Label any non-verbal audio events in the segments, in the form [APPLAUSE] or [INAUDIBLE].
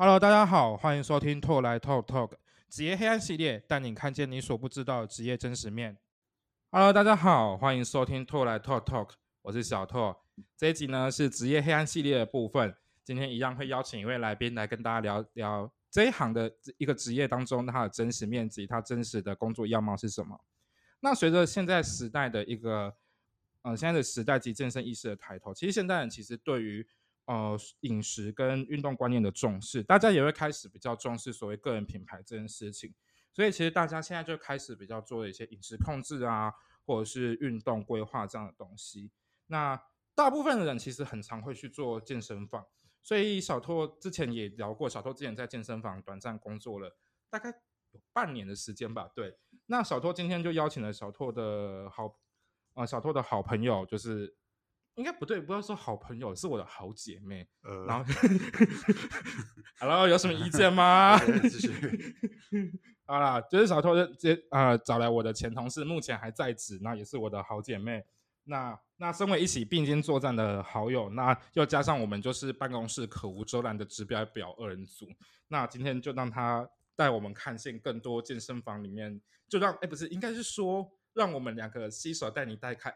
Hello，大家好，欢迎收听拓来 Talk Talk 职业黑暗系列，带你看见你所不知道的职业真实面。Hello，大家好，欢迎收听拓来 Talk Talk，我是小拓。这一集呢是职业黑暗系列的部分，今天一样会邀请一位来宾来跟大家聊聊这一行的一个职业当中它的真实面及它真实的工作样貌是什么。那随着现在时代的一个，呃，现在的时代及健身意识的抬头，其实现代人其实对于呃饮食跟运动观念的重视，大家也会开始比较重视所谓个人品牌这件事情。所以其实大家现在就开始比较做一些饮食控制啊，或者是运动规划这样的东西。那大部分的人其实很常会去做健身房，所以小拓之前也聊过，小拓之前在健身房短暂工作了大概有半年的时间吧。对，那小拓今天就邀请了小拓的好，呃，小拓的好朋友，就是应该不对，不要说好朋友，是我的好姐妹。呃，然后，[LAUGHS] Hello，有什么意见吗？[LAUGHS] 对继续 [LAUGHS] 好啦，就是小偷就接呃找来我的前同事，目前还在职，那也是我的好姐妹。那那身为一起并肩作战的好友，那又加上我们就是办公室可无遮拦的指标表二人组，那今天就让他带我们看见更多健身房里面，就让哎不是应该是说让我们两个携手带你带开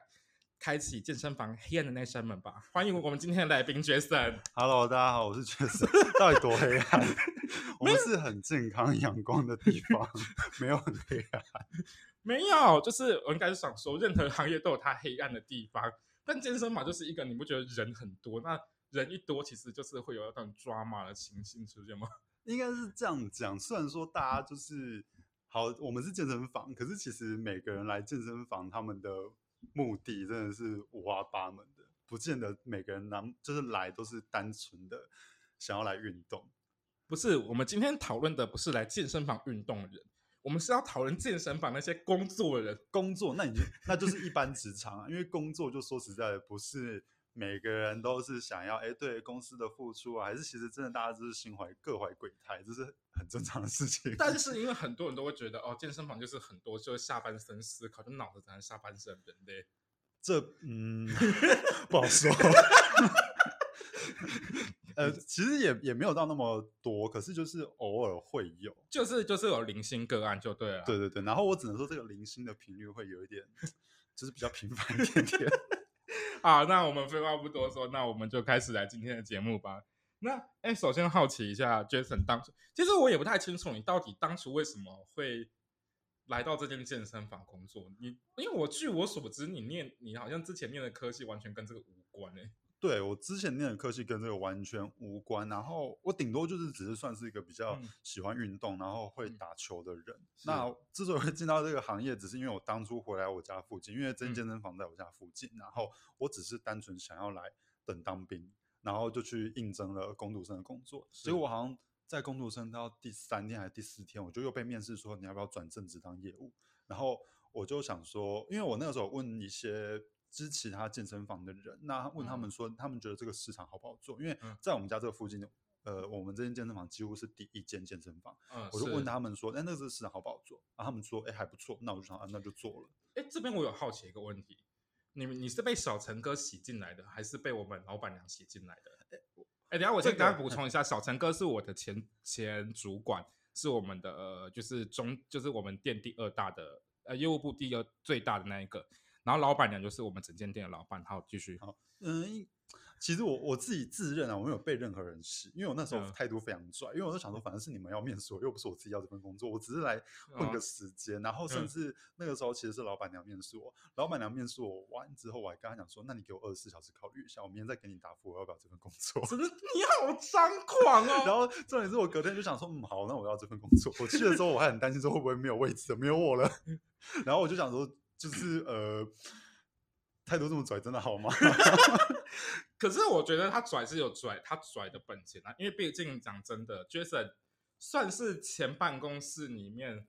开启健身房黑暗的那扇门吧。欢迎我们今天的来宾 Jason。，Hello，大家好，我是 Jason。[LAUGHS] 到底多黑暗？[LAUGHS] 我们是很健康阳光的地方，没有很黑暗。没有，就是我应该是想说，任何行业都有它黑暗的地方，但健身房就是一个你不觉得人很多，那人一多，其实就是会有那种抓马的情形出现吗？应该是这样讲，虽然说大家就是好，我们是健身房，可是其实每个人来健身房，他们的目的真的是五花八门的，不见得每个人来就是来都是单纯的想要来运动。不是，我们今天讨论的不是来健身房运动的人，我们是要讨论健身房那些工作的人。工作，那你就那就是一般职场啊，因为工作就说实在的，不是每个人都是想要哎对公司的付出啊，还是其实真的大家就是心怀各怀鬼胎，这是很正常的事情。但是因为很多人都会觉得，哦，健身房就是很多就是下半身思考，就脑子才能下半身的人类。这嗯 [LAUGHS] 不好说。呃，其实也也没有到那么多，可是就是偶尔会有。就是就是有零星个案就对了。对对对，然后我只能说这个零星的频率会有一点，就是比较频繁一点点。[LAUGHS] 好，那我们废话不多说，那我们就开始来今天的节目吧。那哎，首先好奇一下，Jason 当初，其实我也不太清楚你到底当初为什么会来到这间健身房工作。你因为我据我所知，你念你好像之前念的科系完全跟这个无关哎、对我之前念的科系跟这个完全无关，然后我顶多就是只是算是一个比较嗯。喜欢运动，然后会打球的人。是那。之所以会进到这个行业，只是因为我当初回来我家附近，因为这嗯。间健身房在我家附近，然后我只是单纯想要来等当兵，然后就去应征了工读生的工作。是。结果我好像在工读生到第三天还是第四天，我就又被面试说你要不要转正职当业务，然后我就想说，因为我那个时候问一些支持他健身房的人，那问他们说，他们觉得这个市场好不好做？因为嗯在我们家这个附近，呃，我们这间健身房几乎是第一间健身房。嗯，我就问他们说，哎，那个市场好不好做？然后他们说，哎，还不错。那我就想，啊，那就做了。哎，这边我有好奇一个问题，你们你是被小陈哥洗进来的，还是被我们老板娘洗进来的？哎，等下我先这给大家补充一下，小陈哥是我的前前主管，是我们的、呃、就是中就是我们店第二大的呃业务部第二最大的那一个，然后老板娘就是我们整间店的老板。好，继续。好嗯，其实我我自己自认啊，我没有被任何人洗，因为我那时候嗯态度非常拽，因为我就想说，反正是你们要面试我，又不是我自己要这份工作，我只是来混哦个时间。然后甚嗯至那个时候其实是老板娘面试我，老板娘面试我完之后，我还跟她讲说，那你给我二十四小时考虑一下，我明天再给你答复我要不要这份工作。真的，你好张狂哦！[LAUGHS] 然后重点是我隔天就想说，嗯，好，那我要这份工作。我去的时候我还很担心说会不会没有位置了，没有我了。[LAUGHS] 然后我就想说，就是呃，态度这么拽，真的好吗？[LAUGHS] 可是我觉得他拽是有拽他拽的本钱啊，因为毕竟讲真的，Jason 算是前办公室里面，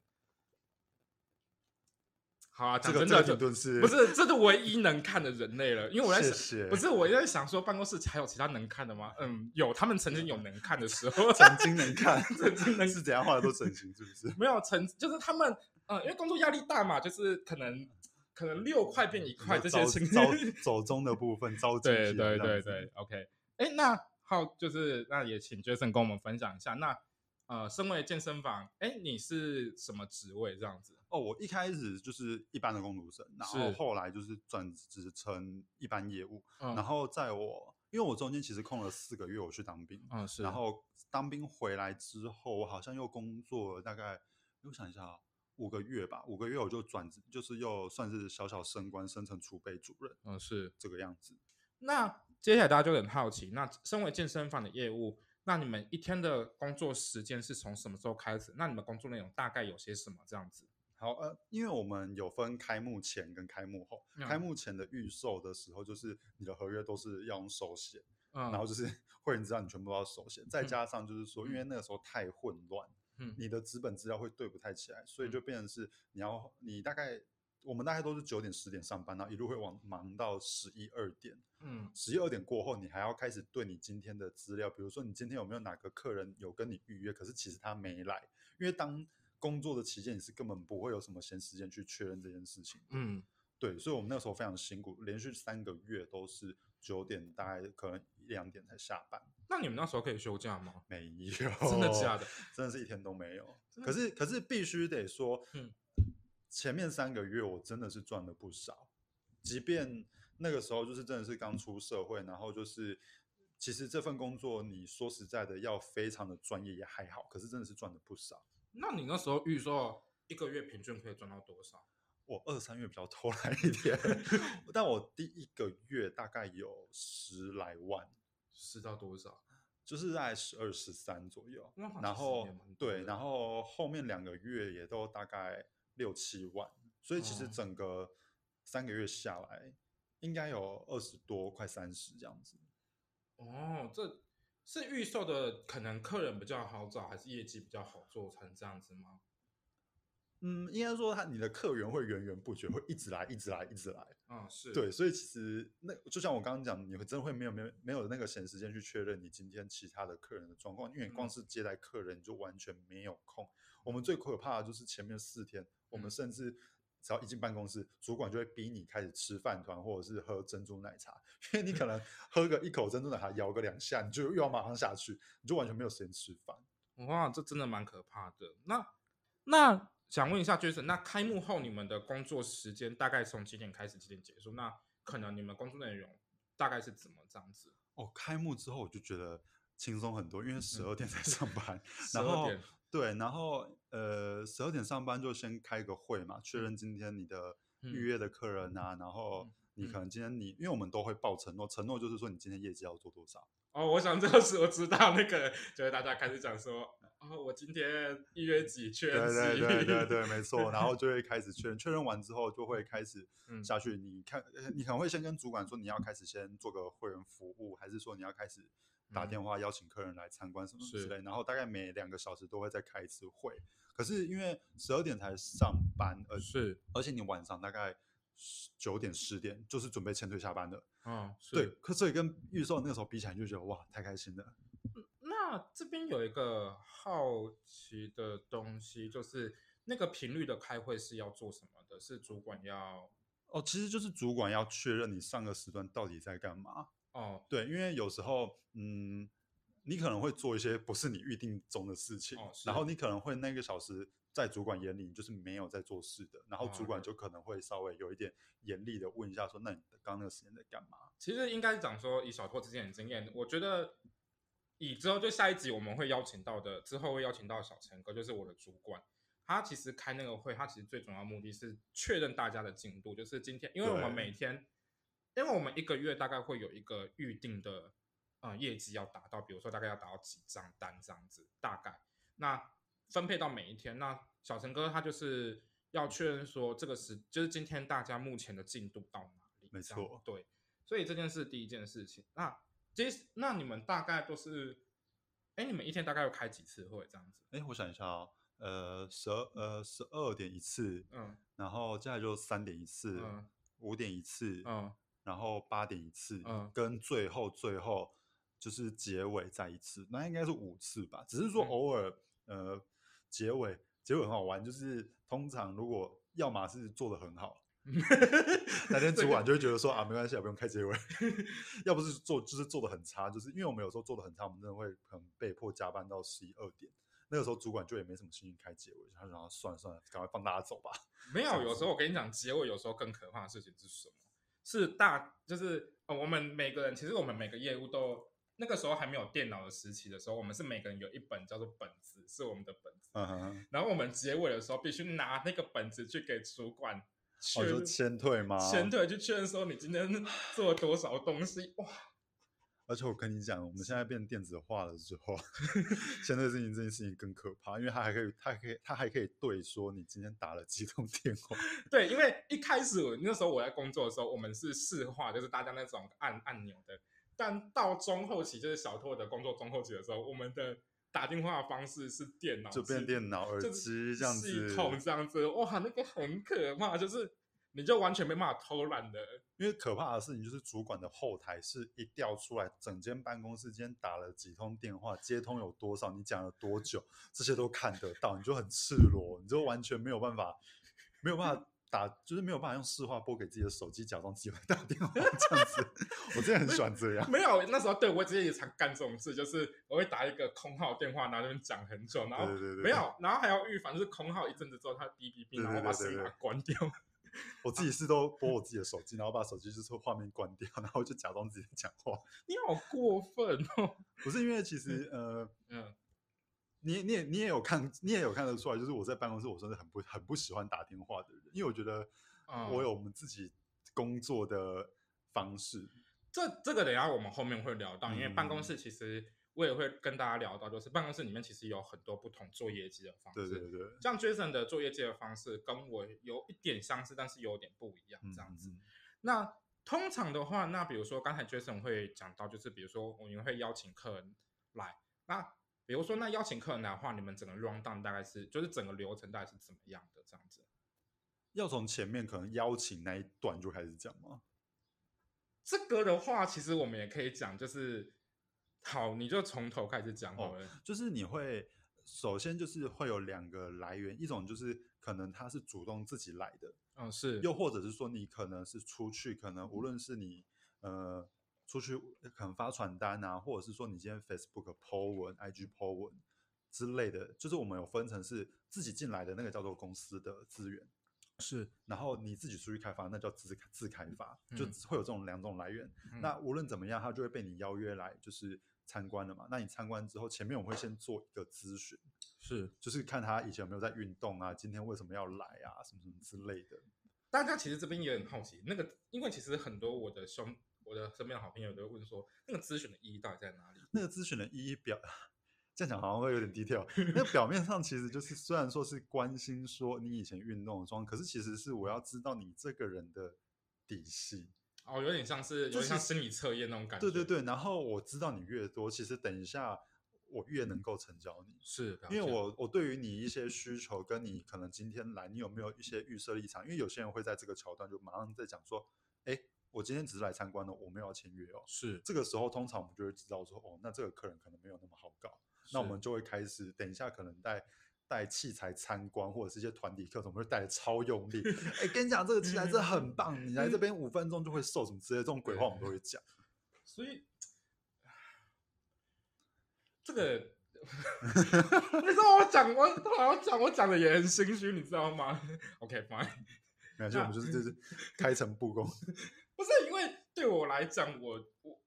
好啊，讲真的就不是这是唯一能看的人类了，因为我在想，谢谢，不是我在想说办公室还有其他能看的吗？嗯，有，他们曾经有能看的时候，曾经能看，曾经能是怎样画的都整形，是不是？没有曾就是他们呃，因为工作压力大嘛，就是可能可能六块变一块这些招情招 [LAUGHS] 走中的部分，招进对对对对，OK。哎，那好，就是那也请 Jason 跟我们分享一下。那呃，身为健身房，哎，你是什么职位这样子？哦，我一开始就是一般的工读生，然后后来就是转职成一般业务。然后在我因为我中间其实空了四个月，我去当兵。嗯，是。然后当兵回来之后，我好像又工作了大概，我想一下啊，五个月吧。五个月我就转职，就是又算是小小升官，升成储备主任。嗯，是这个样子。那接下来大家就很好奇，那身为健身房的业务。那你们一天的工作时间是从什么时候开始？那你们工作内容大概有些什么？这样子。好，呃，因为我们有分开幕前跟开幕后。开幕前的预售的时候，就是你的合约都是要用手写，然后就是 [LAUGHS] 会员知道你全部都要手写，再加上就是说，因为那个时候太混乱，嗯，你的纸本资料会对不太起来，所以就变成是你要你大概。我们大概都是九点十点上班，然后一路会往忙到十一二点。嗯，十一二点过后，你还要开始对你今天的资料，比如说你今天有没有哪个客人有跟你预约，可是其实他没来，因为当工作的期间你是根本不会有什么闲时间去确认这件事情。嗯，对，所以我们那时候非常辛苦，连续三个月都是九点，大概可能一两点才下班。那你们那时候可以休假吗？没有，[LAUGHS] 真的假的？[LAUGHS] 真的是一天都没有。可是，可是必须得说，嗯。前面三个月我真的是赚了不少，即便那个时候就是真的是刚出社会，然后就是其实这份工作你说实在的要非常的专业也还好，可是真的是赚的不少。那你那时候预售一个月平均可以赚到多少？我二三月比较偷懒一点，但我第一个月大概有十来万，十到多少？就是在十二十三左右。然后对，然后后面两个月也都大概。六七万，所以其实整个三个月下来，应该有二十多，快三十这样子。哦，这是预售的，可能客人比较好找，还是业绩比较好做成这样子吗？嗯，应该说他你的客源会源源不绝，会一直来，一直来，一直来。嗯，是对，所以其实那就像我刚刚讲，你会真的会没有没有没有那个闲时间去确认你今天其他的客人的状况，因为你光是接待客人你就完全没有空。我们最可怕的就是前面四天，我们甚至只要一进办公室，主管就会逼你开始吃饭团或者是喝珍珠奶茶，因为你可能 [LAUGHS] 喝个一口珍珠奶茶，摇个两下，你就又要马上下去，你就完全没有时间吃饭。哇，这真的蛮可怕的。那那。想问一下，Jason，那开幕后你们的工作时间大概从几点开始，几点结束？那可能你们工作内容大概是怎么这样子？哦，开幕之后我就觉得轻松很多，因为十二点才上班，[LAUGHS] 然后对，然后呃，十二点上班就先开个会嘛，确认今天你的预约的客人啊，然后你可能今天你，因为我们都会报承诺，承诺就是说你今天业绩要做多少。哦，我想这个是我知道那个，就是大家开始讲说。哦，我今天预约几确认对对对对对，[LAUGHS] 没错。然后就会开始确认，确认完之后就会开始下去。你看，你可能会先跟主管说你要开始先做个会员服务，还是说你要开始打电话邀请客人来参观什么之类。然后大概每两个小时都会再开一次会。可是因为十二点才上班，而是而且你晚上大概九点十点就是准备签退下班的。嗯，对。可所以跟预售那个时候比起来，就觉得哇，太开心了。那这边有一个好奇的东西，就是那个频率的开会是要做什么的？是主管要哦，其实就是主管要确认你上个时段到底在干嘛哦。对，因为有时候嗯，你可能会做一些不是你预定中的事情，然后你可能会那个小时在主管眼里就是没有在做事的，然后主管就可能会稍微有一点严厉的问一下，说那你刚那个时间在干嘛？其实应该是讲说以小拓之前的经验，我觉得。以之后就下一集我们会邀请到的，之后会邀请到小陈哥，就是我的主管。他其实开那个会，他其实最重要目的是确认大家的进度，就是今天，因为我们每天，因为我们一个月大概会有一个预定的，呃，业绩要达到，比如说大概要达到几张单这样子，大概那分配到每一天。那小陈哥他就是要确认说这个是，就是今天大家目前的进度到哪里？没错，对，所以这件事第一件事情，那。这那你们大概都是，哎，你们一天大概要开几次会这样子？哎，我想一下哦，呃，十二呃十二点一次，嗯，然后接下来就三点一次，嗯，五点一次，嗯，然后八点一次，嗯，跟最后最后就是结尾再一次，那应该是五次吧？只是说偶尔呃结尾结尾很好玩，就是通常如果要么是做的很好，[LAUGHS] 那天主管就会觉得说啊，没关系，啊，不用开结尾。[LAUGHS] 要不是做就是做的很差，就是因为我们有时候做的很差，我们真的会可能被迫加班到十一二点。那个时候主管就也没什么心情开结尾，他说算了算了，赶快放大家走吧。没有，有时候我跟你讲，结尾有时候更可怕的事情是什么？是大就是呃，我们每个人其实我们每个业务都那个时候还没有电脑的时期的时候，我们是每个人有一本叫做本子，是我们的本子。嗯哼，然后我们结尾的时候必须拿那个本子去给主管我说签退吗？签退就确认说你今天做了多少东西哇！而且我跟你讲，我们现在变电子化了之后，[LAUGHS] 签退事情这件事情更可怕，因为他还可以，他还可以，他还可以对说你今天打了几通电话。[LAUGHS] 对，因为一开始那时候我在工作的时候，我们是市化，就是大家那种按按钮的。但到中后期，就是小拓的工作中后期的时候，我们的打电话的方式是电脑，就变电脑耳机这样子，系统这样子，哇，那个很可怕，就是你就完全没办法偷懒的。因为可怕的事情就是主管的后台是一调出来，整间办公室今天打了几通电话，接通有多少，你讲了多久，这些都看得到，你就很赤裸，你就完全没有办法，没有办法。打就是没有办法用市话拨给自己的手机，假装自己会打电话这样子。我真的很喜欢这样。没有那时候，对我之前也常干这种事，就是我会打一个空号电话，然后那边讲很久，然后没有，然后还要预防，就是空号一阵子之后它哔哔哔，然后把声音把它关掉。我自己是都拨我自己的手机，然后把手机就是画面关掉，然后就假装自己讲话。你好过分哦！不是因为其实呃嗯。你你也你也有看，你也有看得出来，就是我在办公室，我真的很不很不喜欢打电话的人，因为我觉得我有我们自己工作的方式。这这个等下我们后面会聊到，因为办公室其实我也会跟大家聊到，就是办公室里面其实有很多不同做业绩的方式。对对对，像 Jason 的做业绩的方式跟我有一点相似，但是有点不一样这样子。那通常的话，那比如说刚才 Jason 会讲到，就是比如说我们会邀请客人来，那。比如说，那邀请客人的话，你们整个 round down 大概是，就是整个流程大概是怎么样的？这样子，要从前面可能邀请那一段就开始讲吗？这个的话，其实我们也可以讲，就是好，你就从头开始讲好了。就是你会首先就是会有两个来源，一种就是可能他是主动自己来的，嗯，是，又或者是说你可能是出去，可能无论是你呃。出去可能发传单啊，或者是说你今天 Facebook po 文、IG po 文之类的，就是我们有分成是自己进来的那个叫做公司的资源，是，然后你自己出去开发，那叫自自开发，就会有这种两种来源。那无论怎么样，他就会被你邀约来，就是参观了嘛。那你参观之后，前面我们会先做一个咨询，是，就是看他以前有没有在运动啊，今天为什么要来啊，什么什么之类的。大家其实这边也很好奇，那个因为其实很多我的兄。我的身边的好朋友都会问说，那个咨询的意义到底在哪里？那个咨询的意义表，这样讲好像会有点低调。那表面上其实就是，虽然说是关心说你以前运动的状况，可是其实是我要知道你这个人的底细。哦，有点像是，有点像心理测验那种感觉。对对对，然后我知道你越多，其实等一下我越能够成交你。是，因为我我对于你一些需求，跟你可能今天来，你有没有一些预设立场？因为有些人会在这个桥段就马上在讲说，哎。我今天只是来参观的，我没有要签约哦。是这个时候，通常我们就会知道说，哦，那这个客人可能没有那么好搞。那我们就会开始，等一下可能带带器材参观，或者是一些团体课程，我们会带的超用力。[LAUGHS] 哎，跟你讲，这个器材真的很棒，你来这边五分钟就会瘦什么之类这种鬼话，我们都会讲。[LAUGHS] 所以这个，[LAUGHS] 你知道我讲，我好像讲，我讲的也很心虚，你知道吗？OK，fine，没关系，我们就是就是开诚布公。不是因为对我来讲，我我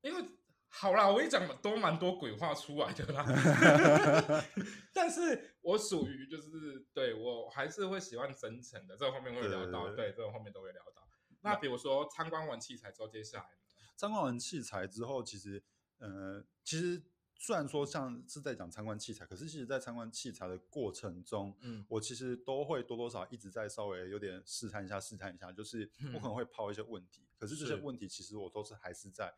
因为好啦，我跟你讲都蛮多鬼话出来的啦。[LAUGHS] 但是我属于就是对我还是会喜欢真诚的，这个后面会聊到，对，这个后面都会聊到。那比如说参观完器材之后，接下来参观完器材之后，其实呃，其实。虽然说像是在讲参观器材，可是其实，在参观器材的过程中，嗯，我其实都会多多少一直在稍微有点试探一下，试探一下，就是我可能会抛一些问题，可是这些问题其实我都是还是在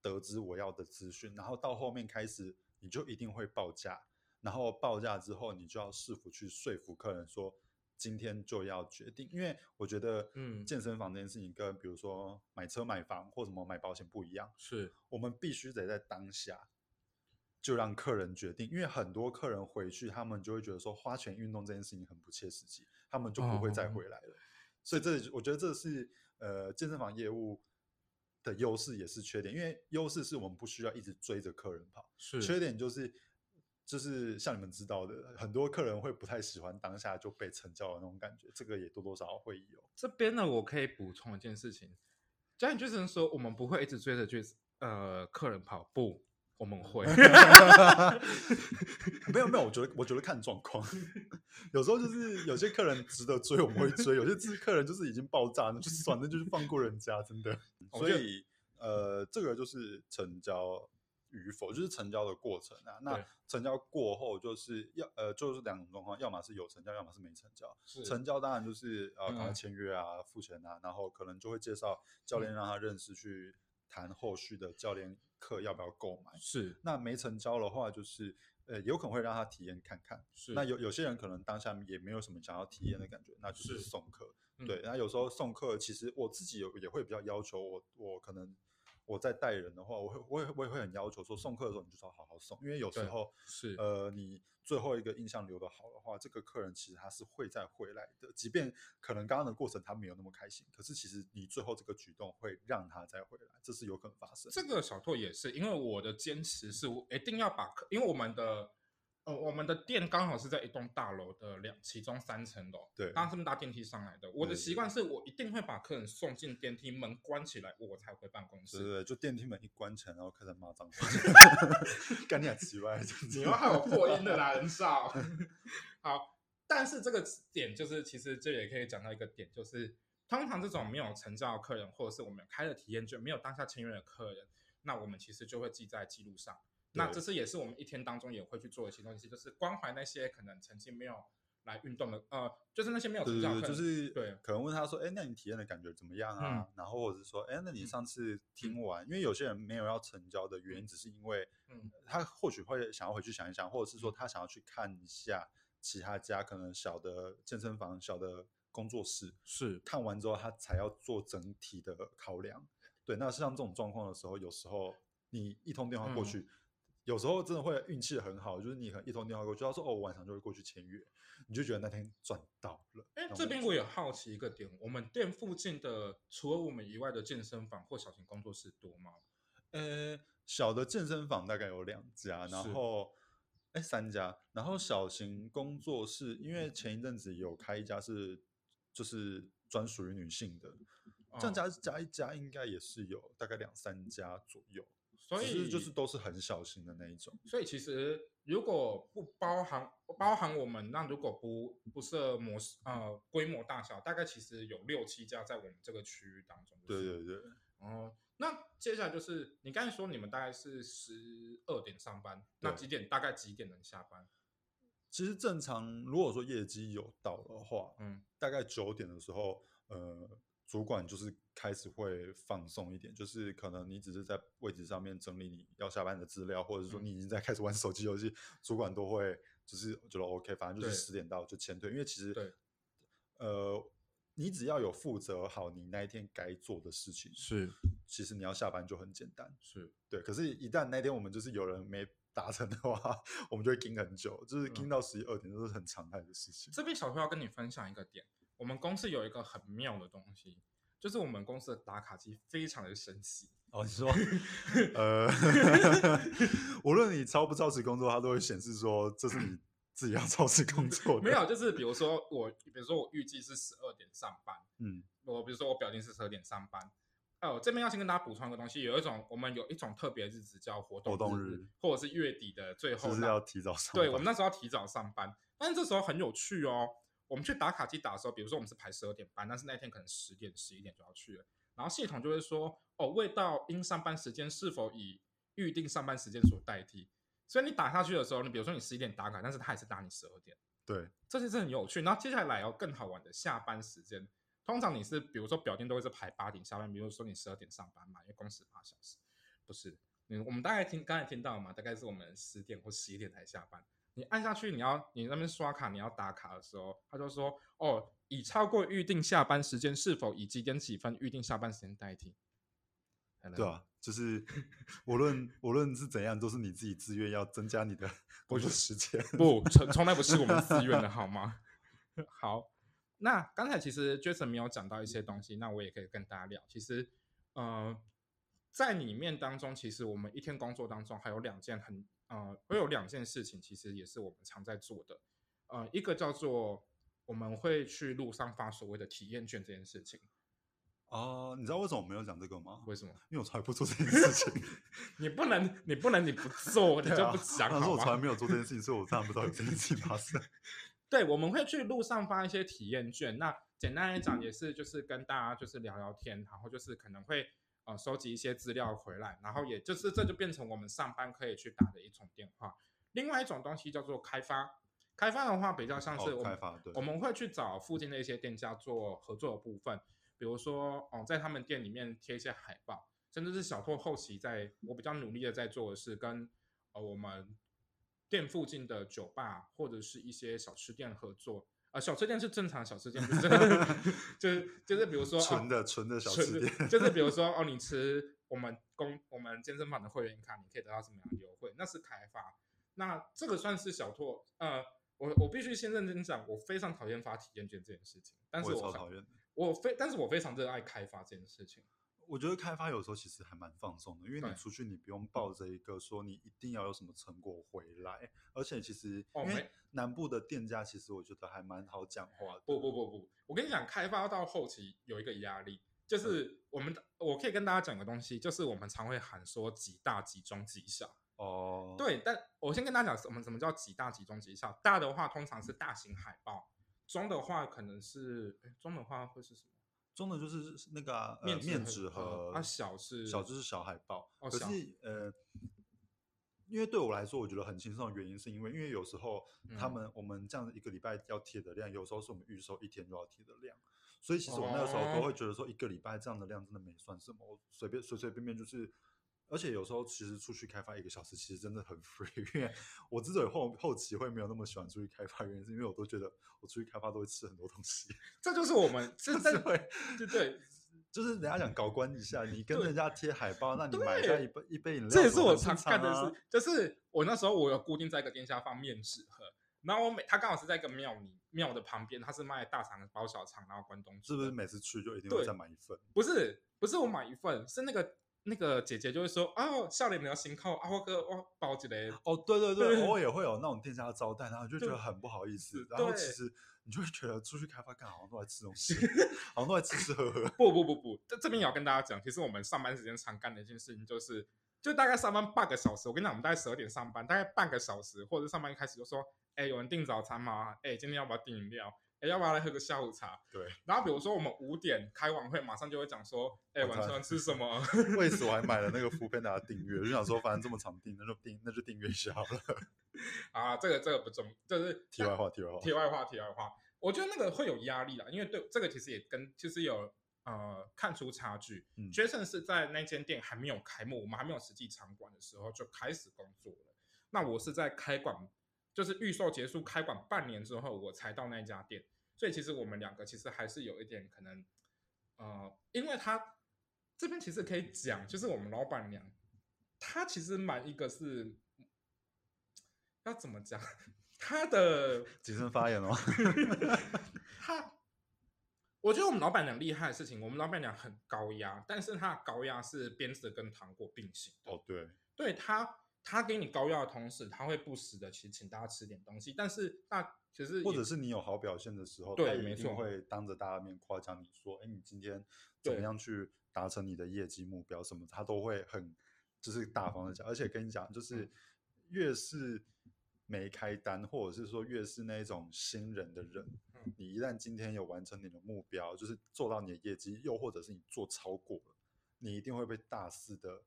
得知我要的资讯，然后到后面开始你就一定会报价，然后报价之后你就要试服去说服客人说今天就要决定，因为我觉得，嗯，健身房这件事情跟比如说买车买房或什么买保险不一样，是。我们必须得在当下。就让客人决定，因为很多客人回去，他们就会觉得说花钱运动这件事情很不切实际，他们就不会再哦回来了。所以这我觉得这是呃健身房业务的优势也是缺点，因为优势是我们不需要一直追着客人跑，是。缺点就是就是像你们知道的，很多客人会不太喜欢当下就被成交的那种感觉，这个也多多少少会有。这边呢，我可以补充一件事情，教练就是说，我们不会一直追着去呃客人跑步，我们会 [LAUGHS] 没有没有，我觉得我觉得看状况，[LAUGHS] 有时候就是有些客人值得追，我们会追；有些是客人就是已经爆炸，那就算了，就是放过人家，真的。[LAUGHS] 所以呃，这个就是成交与否，就是成交的过程啊。那成交过后，就是要呃，就是两种状况，要么是有成交，要么是没成交。成交当然就是呃，赶快嗯签约啊，付钱啊，然后可能就会介绍教练让他认识，去谈后续的教练课要不要购买。是那没成交的话，就是呃，有可能会让他体验看看。是，那有有些人可能当下也没有什么想要体验的感觉，那就是是送课。嗯对，那有时候送课，其实我自己有也会比较要求我，我可能我在带人的话，我会我也我也会很要求说，送客的时候你就是要好好送，因为有时候是。呃，你最后一个印象留得好的话，这个客人其实他是会再回来的，即便可能刚刚的过程他没有那么开心，可是其实你最后这个举动会让他再回来，这是有可能发生。这个小拓也是，因为我的坚持是我一定要把客，因为我们的呃我们的店刚好是在一栋大楼的两其中三层楼，对当然是搭电梯上来的。我的对习惯是我一定会把客人送进电梯，门关起来，我才回办公室。对对对，就电梯门一关起来，然后开始骂脏话 [LAUGHS] [LAUGHS] 干你俩奇怪，你又害我破音的啦，人少。[LAUGHS] 好，但是这个点就是，其实这也可以讲到一个点，就是通常这种没有成交的客人，或者是我们开了体验券没有当下签约的客人，那我们其实就会记在记录上。那这是也是我们一天当中也会去做的其中一些，就是关怀那些可能曾经没有来运动的，呃，就是那些没有成交的，就是对可能问他说，哎，那你体验的感觉怎么样啊？然后或者是说，哎，那你嗯上次听完，因为有些人没有要成交的原因，只是因为嗯他或许会想要回去想一想，或者是说他想要去看一下其他家可能小的健身房、小的工作室，是看完之后他才要做整体的考量。对，那像这种状况的时候，有时候你一通电话过嗯去，有时候真的会运气很好，就是你可能一通电话过去，他说哦，我晚上就会过去签约，你就觉得那天赚到了。哎这边我有好奇一个点，我们店附近的除了我们以外的健身房或小型工作室多吗？呃，小的健身房大概有两家，然是后哎三家，然后小型工作室，因为前一阵子有开一家是就是专属于女性的，这样哦加加一家应该也是有大概两三家左右，所以是就是都是很小心的那一种。所以其实如果不包含包含我们，那如果不不设模式呃规模大小，大概其实有六七家在我们这个区域当中。对对对，哦，那接下来就是你刚才说你们大概是十二点上班，那几点大概几点能下班？其实正常如果说业绩有到的话，嗯，大概九点的时候，呃，主管就是开始会放松一点，就是可能你只是在位置上面整理你要下班的资料，或者说嗯。你已经在开始玩手机游戏，主管都会就是觉得 OK，反正就是对。十点到就签退，因为其实对，呃，你只要有负责好你那一天该做的事情，是其实你要下班就很简单。是，对，可是，一旦那天我们就是有人没达成的话，[LAUGHS] 我们就会盯很久，就是嗯。盯到十一二点，都是很常态的事情。这边小朋友要跟你分享一个点，我们公司有一个很妙的东西，就是我们公司的打卡机非常的神奇。哦，你说，[LAUGHS] 呃，[LAUGHS] 无论你超不超时工作，它都会显示说这是你自己要超时工作的。没有，就是比如说我，比如说我预计是十二点上班，[LAUGHS] 嗯，我比如说我表定是十二点上班。呃，我这边要先跟大家补充一个东西，有一种我们有一种特别日子叫活动日日，或者是月底的最后那就是要提早上班。对，我们那时候要提早上班，但是这时候很有趣哦。我们去打卡机打的时候，比如说我们是排十二点半，但是那天可能十点、十一点就要去了，然后系统就会说，哦，未到因上班时间是否以预定上班时间所代替。所以你打下去的时候，你比如说你十一点打卡，但是他还是打你十二点，对这是很有趣。然后接下来要更好玩的下班时间，通常你是比如说表定都会是排八点下班，比如说你十二点上班嘛，因为工时八小时，不是？你我们大概听刚才听到嘛，大概是我们十点或十一点才下班。你按下去，你要你那边刷卡，你要打卡的时候，他就说哦，已超过预定下班时间，是否以几点几分预定下班时间代替？对啊，就是无论无论是怎样，都是你自己自愿要增加你的 [LAUGHS] 工作时间。不，从从来不是我们自愿的好吗？[LAUGHS] 好，那刚才其实 Jason 没有讲到一些东西，那我也可以跟大家聊。其实，呃，在里面当中，其实我们一天工作当中还有两件很呃，会有两件事情，其实也是我们常在做的。呃，一个叫做我们会去路上发所谓的体验券这件事情。哦，你知道为什么我没有讲这个吗？为什么？因为我从来不做这件事情。[LAUGHS] 你不能，你不能，你不做，你就不讲。但是我从来没有做这件事情，所以我当然不知道有这件事情发生。[LAUGHS] 对，我们会去路上发一些体验券。那简单来讲，也是就是跟大家就是聊聊天，然后就是可能会呃收集一些资料回来，然后也就是这就变成我们上班可以去打的一种电话。另外一种东西叫做开发，开发的话比较像是开发，对，我们会去找附近的一些店家做合作的部分。比如说，哦，在他们店里面贴一些海报，甚至是小拓后期在我比较努力的在做的是跟呃我们店附近的酒吧或者是一些小吃店合作。啊，小吃店是正常小吃店，就是就是比如说纯的纯的小吃店，就是比如说哦，你吃我们公我们健身房的会员卡，你可以得到什么样的优惠？那是开发。那这个算是小拓。呃，我我必须先认真讲，我非常讨厌发体验券这件事情，但是我讨厌。我非，但是我非常热爱开发这件事情。我觉得开发有时候其实还蛮放松的，因为你出去你不用抱着一个说你一定要有什么成果回来，而且其实因为南部的店家其实我觉得还蛮好讲话的。不不不不，我跟你讲，开发到后期有一个压力，就是我们我可以跟大家讲个东西，就是我们常会喊说几大几中几小。哦，对，但我先跟大家讲，什么什么叫几大几中几小？大的话通常是大型海报。中的话可能是，中的话会是什么？中的就是那个面面纸盒，啊小是小就是小海报。可是呃，因为对我来说，我觉得很轻松的原因是因为，因为有时候他们我们这样一个礼拜要贴的量，有时候是我们预售一天就要贴的量，所以其实我那个时候都会觉得说，一个礼拜这样的量真的没算什么，我随便随随便便就是。而且有时候其实出去开发一个小时，其实真的很 [LAUGHS] free。因为我之所以后后期会没有那么喜欢出去开发，原因是因为我都觉得我出去开发都会吃很多东西。[LAUGHS] 这就是我们是会，对对，[LAUGHS] 就是人家讲搞关一下，你跟人家贴海报，那你买下一杯一杯饮料，这也是我常干的事。就是我那时候我有固定在一个店下放面纸盒，然后我每他刚好是在一个庙里庙的旁边，他是卖大肠包小肠，然后关东煮。是不是每次去就一定会再买一份？不是，不是我买一份，是那个。那个姐姐就会说：“哦，笑脸比较辛苦，啊，我哥我包起来。”哦，对对对，偶尔也会有那种店家招待，然后就觉得很不好意思。然后其实你就会觉得出去开发干好像都在吃东西，[LAUGHS] 好像都在吃吃喝喝。不不不不，这这边也要跟大家讲，其实我们上班时间常干的一件事情就是，就大概上班半个小时。我跟你讲，我们大概十二点上班，大概半个小时，或者上班一开始就说：“哎，有人订早餐吗？哎，今天要不要订饮料？”哎，要不要来喝个下午茶？对。然后比如说我们五点开完会，马上就会讲说，哎，晚上吃什么？为此我还买了那个福片达的订阅，就想说，反正这么长订，那就订，那就订阅一下好了。啊，这个这个不重，就是题外话，题外话，题外话，题外话。我觉得那个会有压力啦，因为对这个其实也跟其实有呃看出差距。Jason 是在那间店还没有开幕，我们还没有实际场馆的时候就开始工作了。那我是在开馆，就是预售结束开馆半年之后，我才到那家店。所以其实我们两个其实还是有一点可能，呃，因为他这边其实可以讲，就是我们老板娘，她其实蛮一个是要怎么讲，她的 [LAUGHS] 谨慎发言哦。[LAUGHS] 她，我觉得我们老板娘厉害的事情，我们老板娘很高压，但是她的高压是鞭子跟糖果并行。哦，对，对她。他给你高压的同时，他会不时的去请大家吃点东西，但是那其实或者是你有好表现的时候，对，没错，会当着大家面夸奖你说，哎，你今天怎么样去达成你的业绩目标什么，他都会很就是大方的讲，而且跟你讲，就是越是没开单，或者是说越是那种新人的人，你一旦今天有完成你的目标，就是做到你的业绩，又或者是你做超过了，你一定会被大肆的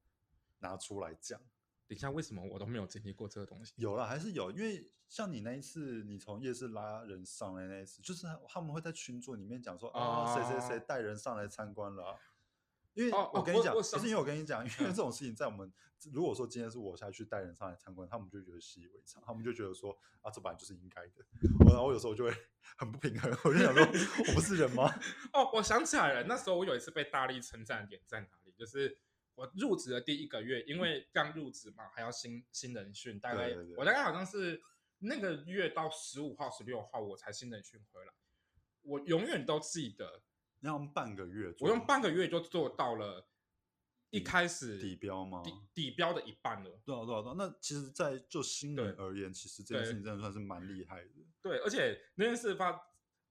拿出来讲。等一下，为什么我都没有经历过这个东西？有了，还是有，因为像你那一次，你从夜市拉人上来那一次，就是他们会在群组里面讲说啊，谁谁谁带人上来参观了。因为我跟你讲，不是因为我跟你讲，因为这种事情在我们如果说今天是我下去带人上来参观，他们就觉得习以为常，他们就觉得说啊，这本来就是应该的。我然后有时候就会 [LAUGHS] 很不平衡，我就想说，我不是人吗？[LAUGHS] 哦，我想起来了，那时候我有一次被大力称赞点在哪里，就是。我入职的第一个月，因为刚入职嘛，还要新新人训，大概我大概好像是那个月到十五号、十六号我才新人训回来。我永远都记得，用半个月，我用半个月就做到了一开始底标吗？底底标的一半了。对啊，对啊，对啊。那其实，在就新人而言，其实这件事情真的算是蛮厉害的。对，而且那件事发，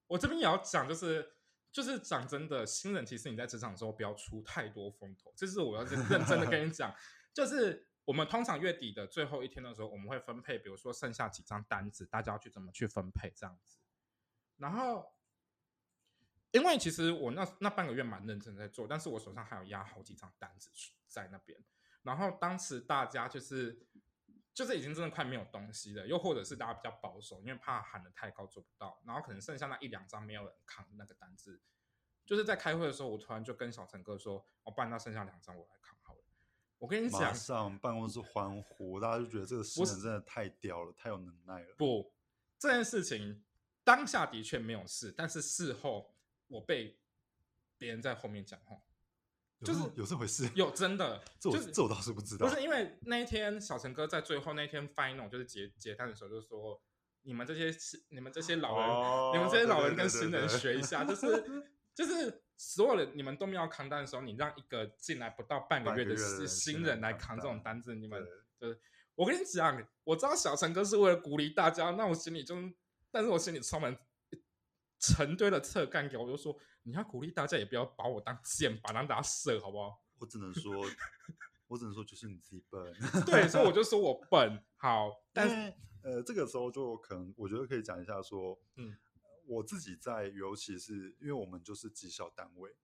我这边也要讲，就是就是讲真的，新人其实你在职场的时候不要出太多风头，这是我要认真的跟你讲，就是我们通常月底的最后一天的时候，我们会分配，比如说剩下几张单子，大家要去怎么去分配这样子。然后，因为其实我那那半个月蛮认真在做，但是我手上还有压好几张单子在那边。然后当时大家就是就是已经真的快没有东西了，又或者是大家比较保守，因为怕喊得太高做不到，然后可能剩下那一两张没有人扛那个单子。就是在开会的时候，我突然就跟小陈哥说：“我、哦、不然那剩下两张我来扛好了。”我跟你马讲，上办公室欢呼，大家就觉得这个新不是人真的太屌了，太有能耐了。不，这件事情当下的确没有事，但是事后我被别人在后面讲话，有就是有这回事？有真的，[LAUGHS] 这我就是这我倒是不知道。不是因为那一天小陈哥在最后那天 final 就是结结单的时候就说，你们这些你们这些老人，哦你们这些老人跟新人学一下，就是 [LAUGHS] 就是所有的你们都没有扛单的时候，你让一个进来不到半个月的新人来扛人来扛这种单单子，你们就是我跟你讲，我知道小陈哥是为了鼓励大家，那我心里就，但是我心里充满成堆的侧干给我，我就说你要鼓励大家，也不要把我当箭靶当大家射，好不好？我只能说，[LAUGHS] 我只能说就是你自己笨。[LAUGHS] 对，所以我就说我笨，好，[LAUGHS] 但呃，这个时候就可能我觉得可以讲一下说，嗯，我自己在，尤其是因为我们就是绩效单位，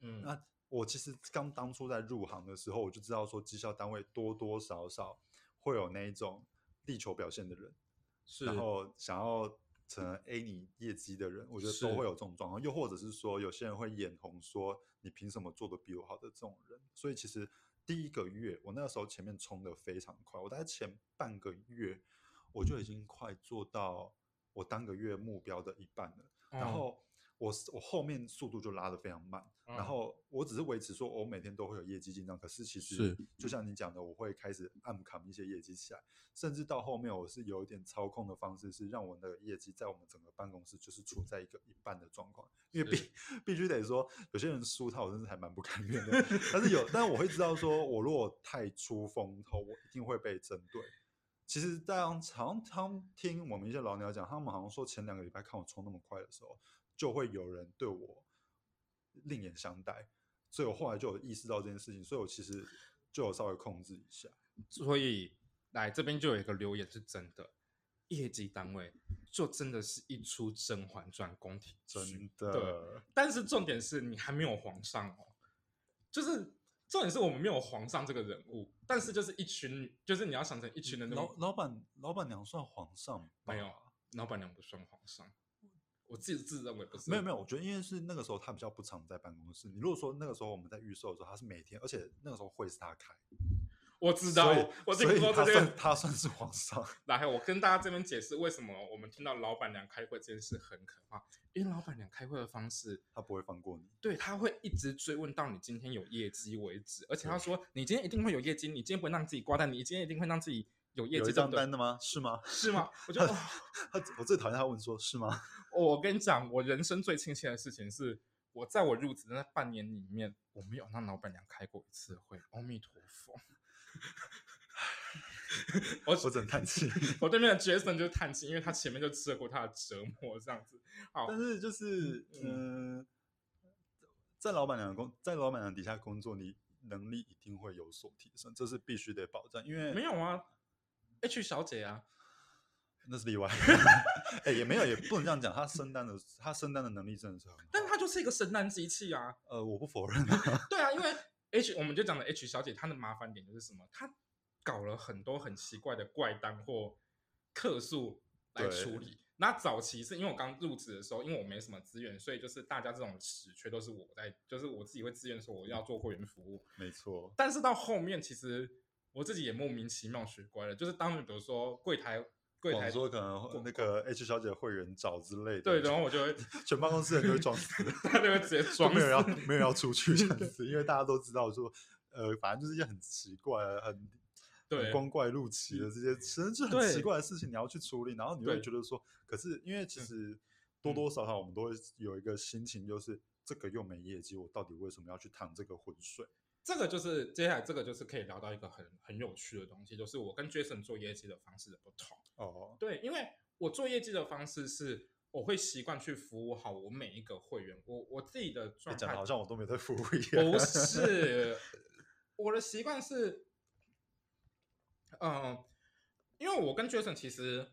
嗯，那我其实刚当初在入行的时候，我就知道说绩效单位多多少少会有那一种力求表现的人，是，然后想要成 A 你业绩的人，我觉得都会有这种状况。又或者是说，有些人会眼红说你凭什么做的比我好的这种人。所以其实第一个月，我那个时候前面冲的非常快，我大概前半个月我就已经快做到我当个月目标的一半了。然哦后我我后面速度就拉得非常慢，嗯。然后我只是维持说我每天都会有业绩进账，可是其实就。像你讲的，我会开始暗扛一些业绩起来，甚至到后面我是有一点操控的方式，是让我的业绩在我们整个办公室就是处在一个一半的状况，因为必必须得说有些人输他，我真是还蛮不甘愿的，但是有，但是我会知道说我如果太出风头，我一定会被针对。其实，大家好像他们听我们一些老鸟讲，他们好像说前两个礼拜看我冲那么快的时候，就会有人对我另眼相待，所以我后来就有意识到这件事情，所以我其实就有稍微控制一下。所以来这边就有一个留言是真的，业绩单位就真的是一出《甄嬛传》宫廷剧真的，但是重点是你还没有皇上哦，就是重点是我们没有皇上这个人物，但是就是一群，就是你要想成一群的那老种，老板老板娘算皇上吧？没有老板娘不算皇上，我自己自认为不是，没有没有，我觉得因为是那个时候他比较不常在办公室。你如果说那个时候我们在预售的时候，他是每天，而且那个时候会是他开，我知道我听说这个。算他算是皇上。[LAUGHS] 来，我跟大家这边解释为什么我们听到老板娘开会这件事很可怕，因为老板娘开会的方式，他不会放过你。对他会一直追问到你今天有业绩为止，而且他说你今天一定会有业绩，你今天不会让自己挂单，你今天一定会让自己有业绩，有一对不对张单的吗？是吗？[LAUGHS] 是吗？我觉得、[LAUGHS] 哦他我最讨厌他问说是吗？[LAUGHS] 我跟你讲，我人生最庆幸的事情是，我在我入职的那半年里面，我没有让老板娘开过一次会。阿弥陀佛。我我只能叹气。我对面的 Jason 就叹气，因为他前面就吃了过他的折磨，这样子。好，但是就是嗯、在老板娘的工在老板娘底下工作，你能力一定会有所提升，这是必须得保障，因为没有啊，H 小姐啊，那是例外。[LAUGHS] 哎、也没有，也不能这样讲。她升单的，她升单的能力真的是很好。但她就是一个升单机器啊。呃，我不否认啊。[LAUGHS] 对啊，因为 H 我们就讲的 H 小姐，她的麻烦点就是什么？她搞了很多很奇怪的怪单或客诉来处理。那早期是因为我刚入职的时候，因为我没什么资源，所以就是大家这种死缺都是我在，就是我自己会自愿说我要做会员服务。没错，但是到后面，其实我自己也莫名其妙学乖了，就是当比如说柜台柜台广说可能会那个 H 小姐会员找之类的，对，然后我就会 [LAUGHS] 全办公室人都会装死，他就会直接就装没有要没有要出去这样子，因为大家都知道说，呃，反正就是一件很奇怪、很对很光怪陆奇的这些，其实是很奇怪的事情，你要去处理，然后你会觉得说，可是因为其实多多少少我们都会有一个心情，就是这个又没业绩，我到底为什么要去趟这个浑水？这个就是接下来这个就是可以聊到一个很很有趣的东西，就是我跟 Jason 做业绩的方式的不同。哦，对，因为我做业绩的方式是，我会习惯去服务好我每一个会员。我我自己的状态好像我都没在服务一样。不 [LAUGHS] 是，我的习惯是，嗯，因为我跟 Jason 其实，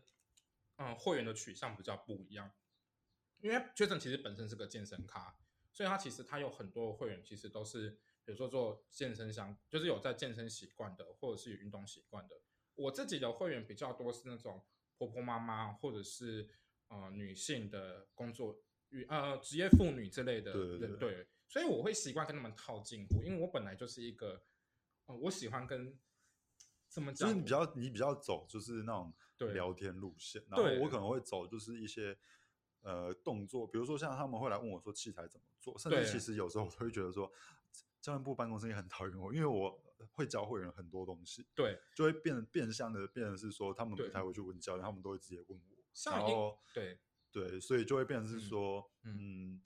嗯，会员的取向比较不一样。因为 Jason 其实本身是个健身咖，所以他其实他有很多会员，其实都是比如说做健身相，就是有在健身习惯的，或者是有运动习惯的。我自己的会员比较多是那种婆婆妈妈，或者是呃女性的工作与呃职业妇女之类的对对，对对，所以我会习惯跟他们套近乎，因为我本来就是一个，呃，我喜欢跟怎么讲，就是你比较你比较走就是那种聊天路线，然后对我可能会走就是一些呃动作，比如说像他们会来问我说器材怎么做，甚至其实有时候我都会觉得说教练部办公室也很讨厌我，因为我会教会人很多东西，对，就会变变相的变成是说他们不太会去问教练，他们都会直接问我，然后对对，所以就会变成是嗯说，嗯嗯，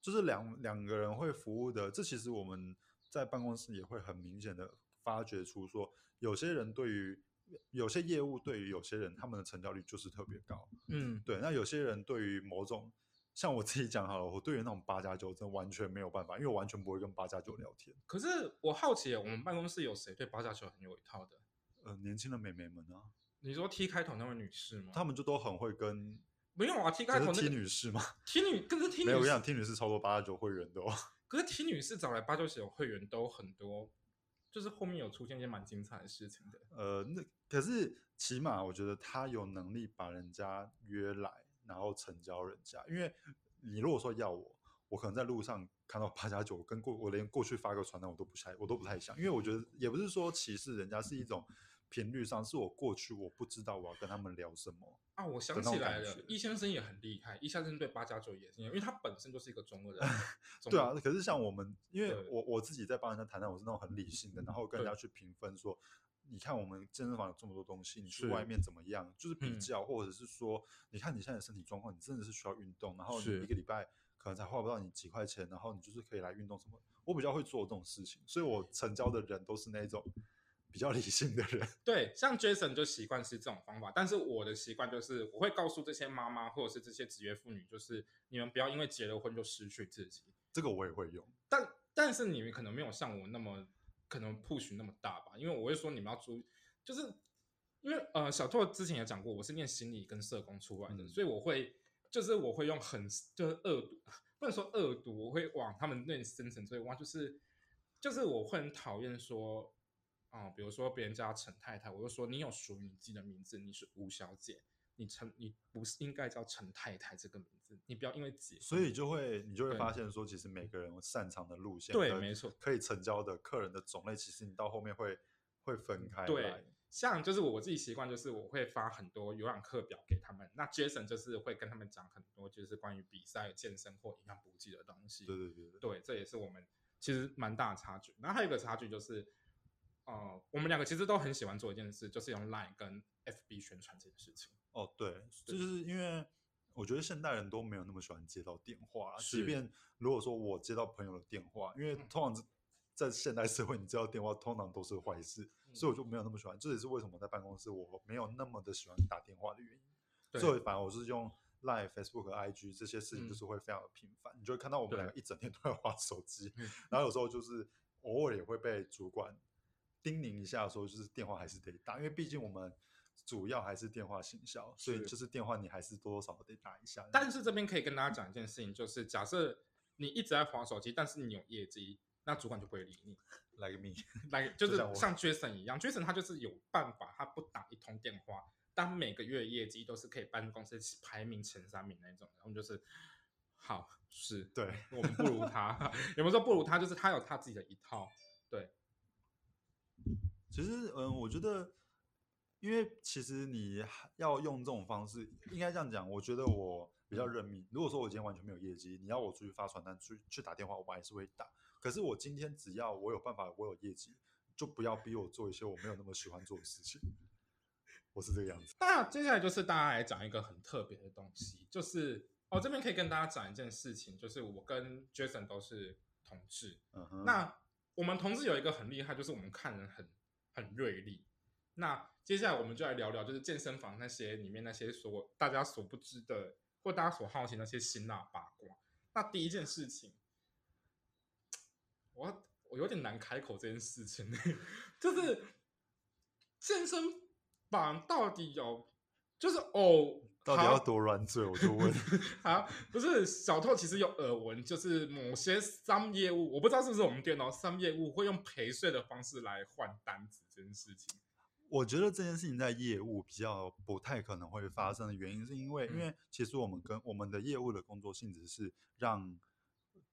就是两两个人会服务的，这其实我们在办公室也会很明显的发掘出说，有些人对于有些业务对于有些人他们的成交率就是特别高，嗯。对，那有些人对于某种像我自己讲好了，我对于那种八加九真的完全没有办法，因为我完全不会跟八加九聊天。可是我好奇，我们办公室有谁对八加九很有一套的？呃，年轻的美眉们啊，你说 T 开头那位女士吗？她们就都很会跟，没有啊，T 开头这是 T 女士吗？T 女，可是 T 女 [LAUGHS] 没有，我跟你讲女士，，T 女士超过八加九会员的哦。[LAUGHS] 可是 T 女士找来八九九会员都很多，就是后面有出现一些蛮精彩的事情的。呃，那可是起码我觉得她有能力把人家约来，然后成交人家。因为你如果说要我，我可能在路上看到八加九，跟过我连过去发个传单我都不太我都不太想，因为我觉得也不是说歧视人家，是一种频率上，是我过去我不知道我要跟他们聊什么。啊，我想起来了易先生也很厉害。易先生对八加九也是，因为他本身就是一个中国人。中对啊，可是像我们，因为我我自己在帮人家谈谈，我是那种很理性的，然后跟人家去评分说，你看我们健身房有这么多东西，你去外面怎么样？就是比嗯较，或者是说，你看你现在的身体状况，你真的是需要运动，然后你一个礼拜可能才花不到你几块钱，然后你就是可以来运动什么。我比较会做这种事情，所以我成交的人都是那种比较理性的人。[LAUGHS] 对，像 Jason 就习惯是这种方法，但是我的习惯就是我会告诉这些妈妈或者是这些职业妇女，就是你们不要因为结了婚就失去自己。这个我也会用。但但是你们可能没有像我那么可能 push 那么大吧，因为我会说你们要注意，就是因为呃小拓之前也讲过，我是念心理跟社工出来的，嗯所以我会就是我会用很就是恶毒，不能说恶毒，我会往他们那深层追挖，就是就是我会很讨厌说啊、比如说别人叫她陈太太，我就说你有属于你自己的名字，你是吴小姐。你陈你不是应该叫陈太太这个名字，你不要因为姐所以就会你就会发现说，其实每个人擅长的路线，对没错可以成交的客人的种类，其实你到后面会会分开对。，像就是我自己习惯，就是我会发很多有氧课表给他们。那 Jason 就是会跟他们讲很多，就是关于比赛、健身或营养补给的东西。对对对对，对，这也是我们其实蛮大的差距。然后还有一个差距就是，呃，我们两个其实都很喜欢做一件事，就是用 Line 跟 FB 宣传这件事情。哦对，就是因为我觉得现代人都没有那么喜欢接到电话即便如果说我接到朋友的电话，因为嗯通常在现代社会，你接到电话通常都是坏事，嗯所以我就没有那么喜欢。这也是为什么在办公室我没有那么的喜欢打电话的原因。对所以反而我是用 Line、Facebook、IG 这些事情，嗯就是会非常的频繁。你就会看到我们对两个一整天都在玩手机，嗯然后有时候就是偶尔也会被主管叮咛一下，说就是电话还是得打，因为毕竟我们主要还是电话行销，所以就是电话你还是多多少少得打一下。但是这边可以跟大家讲一件事情，就是假设你一直在划手机，但是你有业绩，那主管就不会理你。like me，来，[LAUGHS] 就是像 Jason 一样，Jason 他就是有办法，他不打一通电话，但每个月业绩都是可以办公室排名前三名那种，然后就是好是对，我们不如他，[LAUGHS] 有没有说不如他？就是他有他自己的一套，对，其实嗯，我觉得。因为其实你要用这种方式，应该这样讲。我觉得我比较认命。如果说我今天完全没有业绩，你要我出去发传单、去去打电话，我还是会打。可是我今天只要我有办法，我有业绩，就不要逼我做一些我没有那么喜欢做的事情。[LAUGHS] 我是这个样子。那接下来就是大家来讲一个很特别的东西，就是哦，这边可以跟大家讲一件事情，就是我跟 Jason 都是同志。嗯哼，那我们同志有一个很厉害，就是我们看人很很锐利。那接下来我们就来聊聊，就是健身房那些里面那些所大家所不知的，或大家所好奇那些辛辣八卦。那第一件事情，我我有点难开口这件事情，[LAUGHS] 就是健身房到底有，就是哦，到底要多软嘴？我就问。[LAUGHS] 啊，不是小透，其实有耳闻，就是某些商业务，我不知道是不是我们店哦，商业务会用陪睡的方式来换单子这件事情。我觉得这件事情在业务比较不太可能会发生的原因，是因为因嗯。为其实我们跟我们的业务的工作性质是让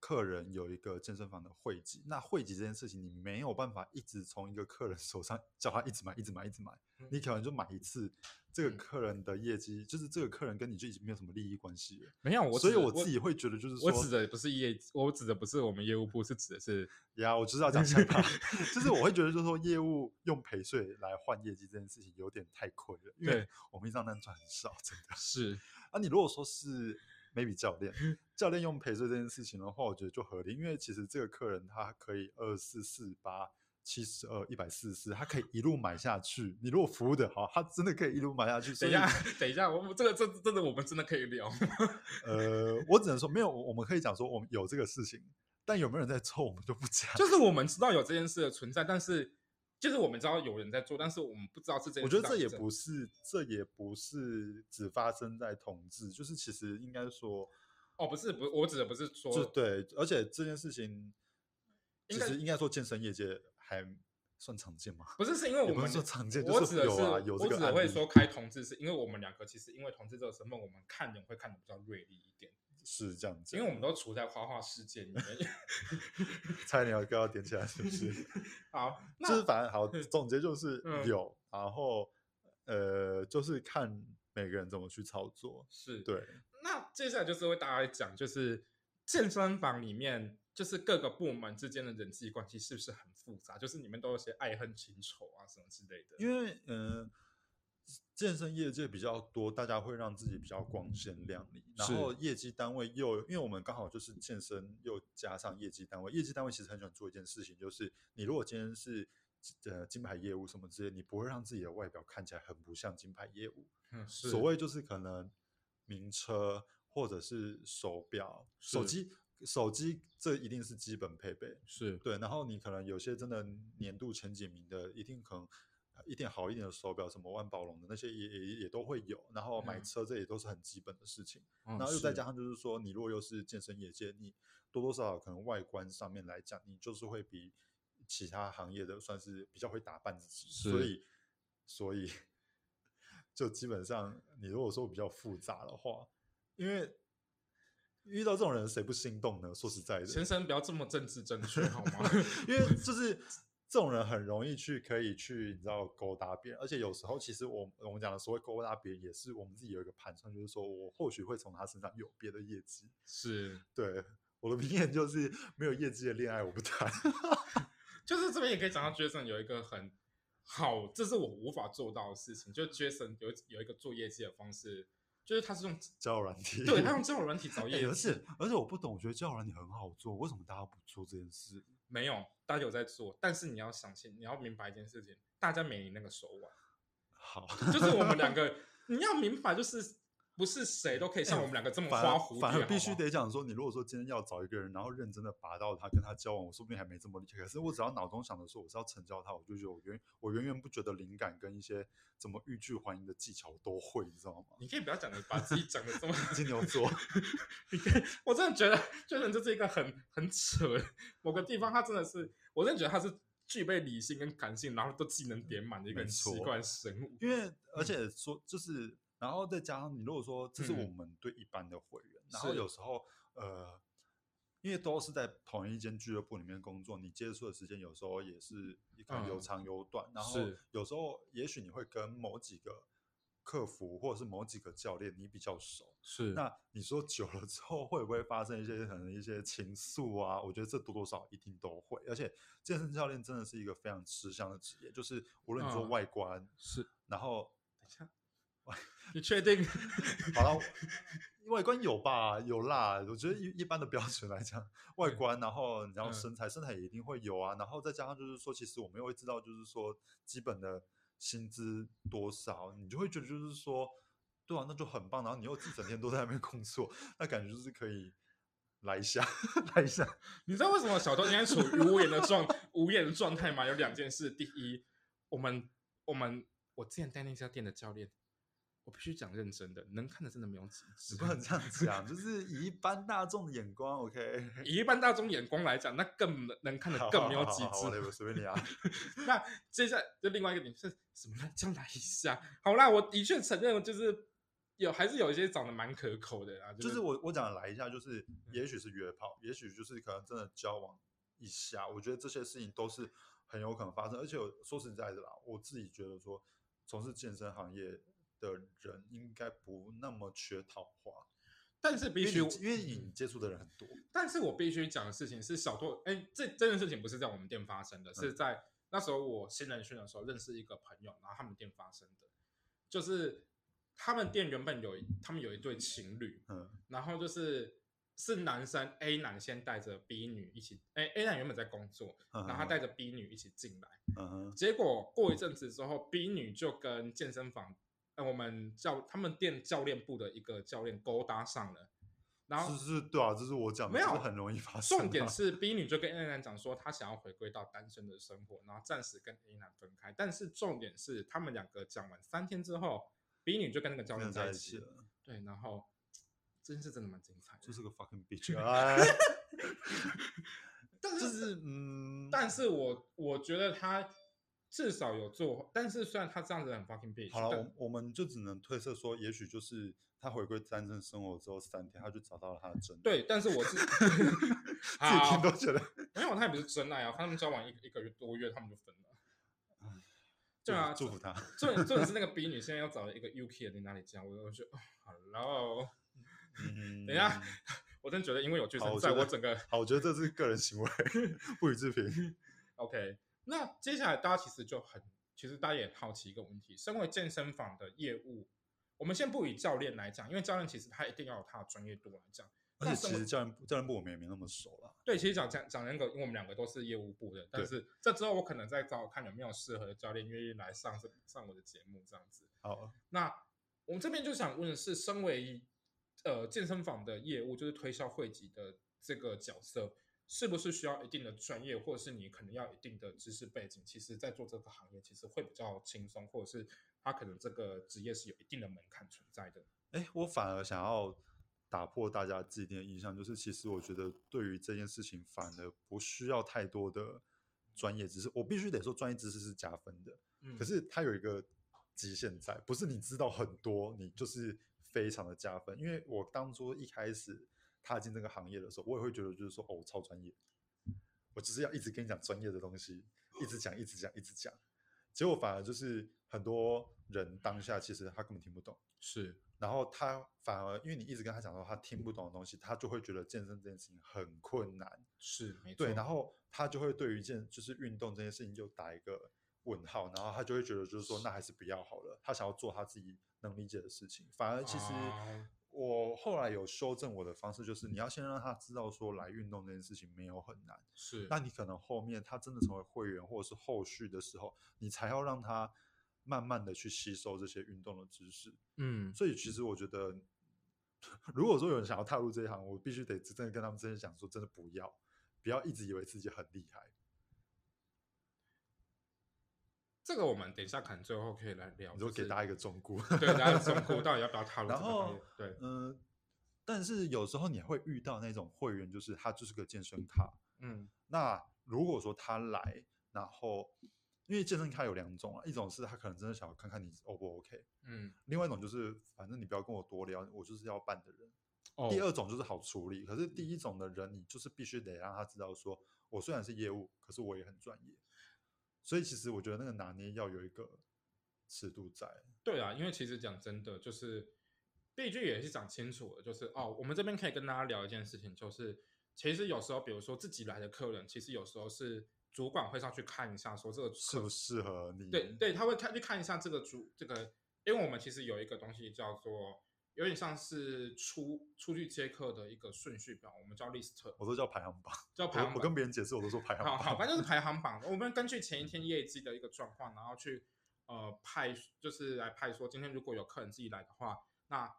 客人有一个健身房的汇集。那汇集这件事情，你没有办法一直从一个客人手上叫他一直买、一直买、一直买，你可能就买一次，这个嗯客人的业绩就是这个客人跟你就已经没有什么利益关系了。没有，我所以我自己会觉得就是说，我指的不是业，我指的不是我们业务部，是指的是呀，我就是要讲呛他，[LAUGHS] 就是我会觉得，就是说业务用陪睡来换业绩这件事情有点太亏了，因为我们一张单赚很少，真的。是啊，你如果说是 maybe 教练，教练用陪睡这件事情的话，我觉得就合理，因为其实这个客人他可以二四四八。七十二、一百四十四，他可以一路买下去。你如果服务的好，他真的可以一路买下去。等一下，等一下，我们这个这真的我们真的可以聊吗？[LAUGHS] 呃，我只能说没有，我们可以讲说我们有这个事情，但有没有人在做，我们就不讲。就是我们知道有这件事的存在，但是就是我们知道有人在做，但是我们不知道是这我觉得这也不是，这也不是只发生在同志，就是其实应该说，哦，不是不，我指的不是说就对，而且这件事情其实应该说健身业界还算常见吗？不是，是因为我们说常见，我指的就是有啊，有这我个案例指的会说开同志，是因为我们两个其实因为同志这个身份，我们看人会看的比较锐利一点，是这样子，因为我们都处在花花世界里面。差点要要点起来，是不是？[LAUGHS] 好，那就是反正好，总结就是嗯有，然后呃，就是看每个人怎么去操作，是。对。那接下来就是为大家讲，就是健身房里面，就是各个部门之间的人际关系是不是很复杂？就是你们都有些爱恨情仇啊什么之类的。因为呃，健身业界比较多，大家会让自己比较光鲜亮丽，然后业绩单位又因为我们刚好就是健身又加上业绩单位，业绩单位其实很喜欢做一件事情，就是你如果今天是呃金牌业务什么之类，你不会让自己的外表看起来很不像金牌业务，嗯，是。所谓就是可能名车或者是手表、手机。手机这一定是基本配备，是。对，然后你可能有些真的年度前几名的，一定可能呃一点好一点的手表，什么万宝龙的那些也也也都会有。然后买嗯车这也都是很基本的事情。然然后又再加上就是说，你如果又是健身业界，你多多少少可能外观上面来讲，你就是会比其他行业的算是比较会打扮自己，所以所以就基本上你如果说比较复杂的话，因为遇到这种人谁不心动呢？说实在的，先生不要这么政治正确好吗？[LAUGHS] 因为就是这种人很容易去可以去你知道勾搭别人，而且有时候其实我我们讲的所谓勾搭别人，也是我们自己有一个盘算，就是说我或许会从他身上有别的业绩。是，对我的名言就是没有业绩的恋爱我不谈。[LAUGHS] 就是这边也可以讲到 Jason 有一个很好，这是我无法做到的事情，就 Jason 有有一个做业绩的方式，就是他是用交友软体，对他用交友软体找 [LAUGHS] 哎业绩，而且而且我不懂，我觉得交友软体很好做，为什么大家不做这件事？没有，大家有在做，但是你要相信，你要明白一件事情，大家没你那个手腕，好，就是我们两个，[LAUGHS] 你要明白，就是不是谁都可以像哎我们两个这么花蝴蝶，反而必须得讲说，你如果说今天要找一个人，然后认真的拔到他，跟他交往，我说不定还没这么厉害。可是我只要脑中想的说我是要成交他，我就觉得我源我源源不绝的灵感跟一些怎么欲拒还迎的技巧我都会，你知道吗？你可以不要讲的把自己讲的这么，[LAUGHS] 金牛座，[LAUGHS] 你可以我真的觉得 Jason 就是一个很很扯的某个地方，他真的是，我真的觉得他是具备理性跟感性，然后都技能点满的一个奇怪生物。因为而且说就是，然后再加上你如果说这是我嗯。们对一般的会员，然后有时候呃。因为都是在同一间俱乐部里面工作，你接触的时间有时候也是可能有嗯。长有短，然后有时候也许你会跟某几个客服或者是某几个教练你比较熟，是。那你说久了之后会不会发生一些可能一些情愫啊？我觉得这多多少少一定都会，而且健身教练真的是一个非常吃香的职业，就是无论你说嗯。外观，是，然后等一下，[LAUGHS] 你确定？[LAUGHS] 好了，外观有吧，有啦。我觉得一一般的标准来讲，外嗯观，然后你要嗯身材，身材也一定会有啊。然后再加上就是说，其实我们又会知道，就是说基本的薪资多少，你就会觉得就是说，对啊，那就很棒。然后你又一整天都在那边工作，那感觉就是可以来一下，[LAUGHS] 来一下。[LAUGHS] 你知道为什么小偷今天处于无言的状无言的状态吗？有两件事，第一，我们我们我之前带那家店的教练，我必须讲认真的，能看的真的没有几只。你不能这样讲，就是以一般大众的眼光，OK。[LAUGHS] 以一般大众眼光来讲，那更能能看的更没有几只。我随便你啊。[LAUGHS] 那接下来就另外一个点是什么呢？将来一下，好啦，我的确承认，就是有还是有一些长得蛮可口的啊，就是我我讲的来一下，就是嗯也许是约炮，也许就是可能真的交往一下，我觉得这些事情都是很有可能发生。而且我说实在的啦，我自己觉得说，从事健身行业的人应该不那么缺桃花，但是必须因为你接触的人很多。但是我必须讲的事情是，小拓，哎，这这件事情不是在我们店发生的，是嗯。在那时候我新人训的时候认识一个朋友，然后他们店发生的，就是他们店原本有他们有一对情侣，嗯。然后就是是男生 A 男先带着 B 女一起，哎 A 男原本在工作，嗯然后他带着 B 女一起进来，嗯结果过一阵子之后，B 女就跟健身房，呃，我们教他们店教练部的一个教练勾搭上了，然后是是，对啊，这是我讲的，没有这是很容易发生啊。重点是 B 女就跟 A 男讲说，她想要回归到单身的生活，然后暂时跟 A 男分开。但是重点是，他们两个讲完三天之后，B 女就跟那个教练在在一起了。对，然后这件事真的蛮精彩的。就是个 fucking [LAUGHS] bitch，哎，但就是是嗯，但是我我觉得他至少有做，但是虽然他这样子很 fucking bitch，好了，我我们就只能推测说，也许就是他回归单身生活之后三天，他就找到了他的真爱。对，但是我是 [LAUGHS] 自己听都觉得，没有，他也不是真爱啊，他们交往一个一个月多月，他们就分了。[LAUGHS] 对啊，祝福他。[LAUGHS] 重点重点是那个 B 女现在要找一个 UK 的在哪里教，我我就哦 Hello，嗯，等一下，我真觉得因为有剧生在，我我整个好，我觉得这是个人行为，不予置评。OK。那接下来大家其实就很，其实大家也好奇一个问题：身为健身房的业务，我们先不以教练来讲，因为教练其实他一定要有他的专业度来讲。而且其实教练教练部我们也没那么熟啦。对，其实讲讲讲那个，因为我们两个都是业务部的，但是这之后我可能再找看有没有适合的教练愿意来上这上我的节目这样子。好，那我们这边就想问的是，身为呃健身房的业务，就是推销会籍的这个角色，是不是需要一定的专业，或者是你可能要一定的知识背景？其实，在做这个行业，其实会比较轻松，或者是他可能这个职业是有一定的门槛存在的。哎，我反而想要打破大家既定的印象，就是其实我觉得对于这件事情，反而不需要太多的专业知识。我必须得说，专业知识是加分的，嗯可是它有一个极限在，不是你知道很多，你就是非常的加分。因为我当初一开始踏进这个行业的时候，我也会觉得就是说，哦，我超专业，我只是要一直跟你讲专业的东西，一直讲，一直讲，一直讲。结果反而就是很多人当下其实他根本听不懂，是然后他反而因为你一直跟他讲说他听不懂的东西，他就会觉得健身这件事情很困难。是没错，对，然后他就会对于一件就是运动这件事情就打一个问号，然后他就会觉得就是说那还是不要好了，他想要做他自己能理解的事情。反而其实哦我后来有修正我的方式，就是你要先让他知道说来运动这件事情没有很难，是那你可能后面他真的成为会员或者是后续的时候，你才要让他慢慢的去吸收这些运动的知识。嗯所以其实我觉得，如果说有人想要踏入这一行，我必须得真的跟他们真的讲说，真的不要，不要一直以为自己很厉害。这个我们等一下可能最后可以来聊，你说就给大家一个忠告，对大家中国到底要不要踏入行业？对，嗯、但是有时候你会遇到那种会员，就是他就是个健身卡。嗯那如果说他来，然后因为健身卡有两种啊，一种是他可能真的想要看看你 O 不 OK，嗯，另外一种就是反正你不要跟我多聊，我就是要办的人。哦第二种就是好处理，可是第一种的人，你就是必须得让他知道说，我虽然是业务，可是我也很专业。所以其实我觉得那个拿捏要有一个尺度在。对啊，因为其实讲真的，就是毕竟也是讲清楚了，就是哦，我们这边可以跟大家聊一件事情，就是其实有时候，比如说自己来的客人，其实有时候是主管会上去看一下，说这个适不适合你？对对，他会看去看一下这个主这个，因为我们其实有一个东西叫做有点像是出出去接客的一个顺序表，我们叫 list，我都叫排行榜。叫排行榜。我我跟别人解释，我都说排行榜。好好，反正就是排行榜。[LAUGHS] 我们根据前一天业绩的一个状况，然后去呃派，就是来派说，今天如果有客人自己来的话，那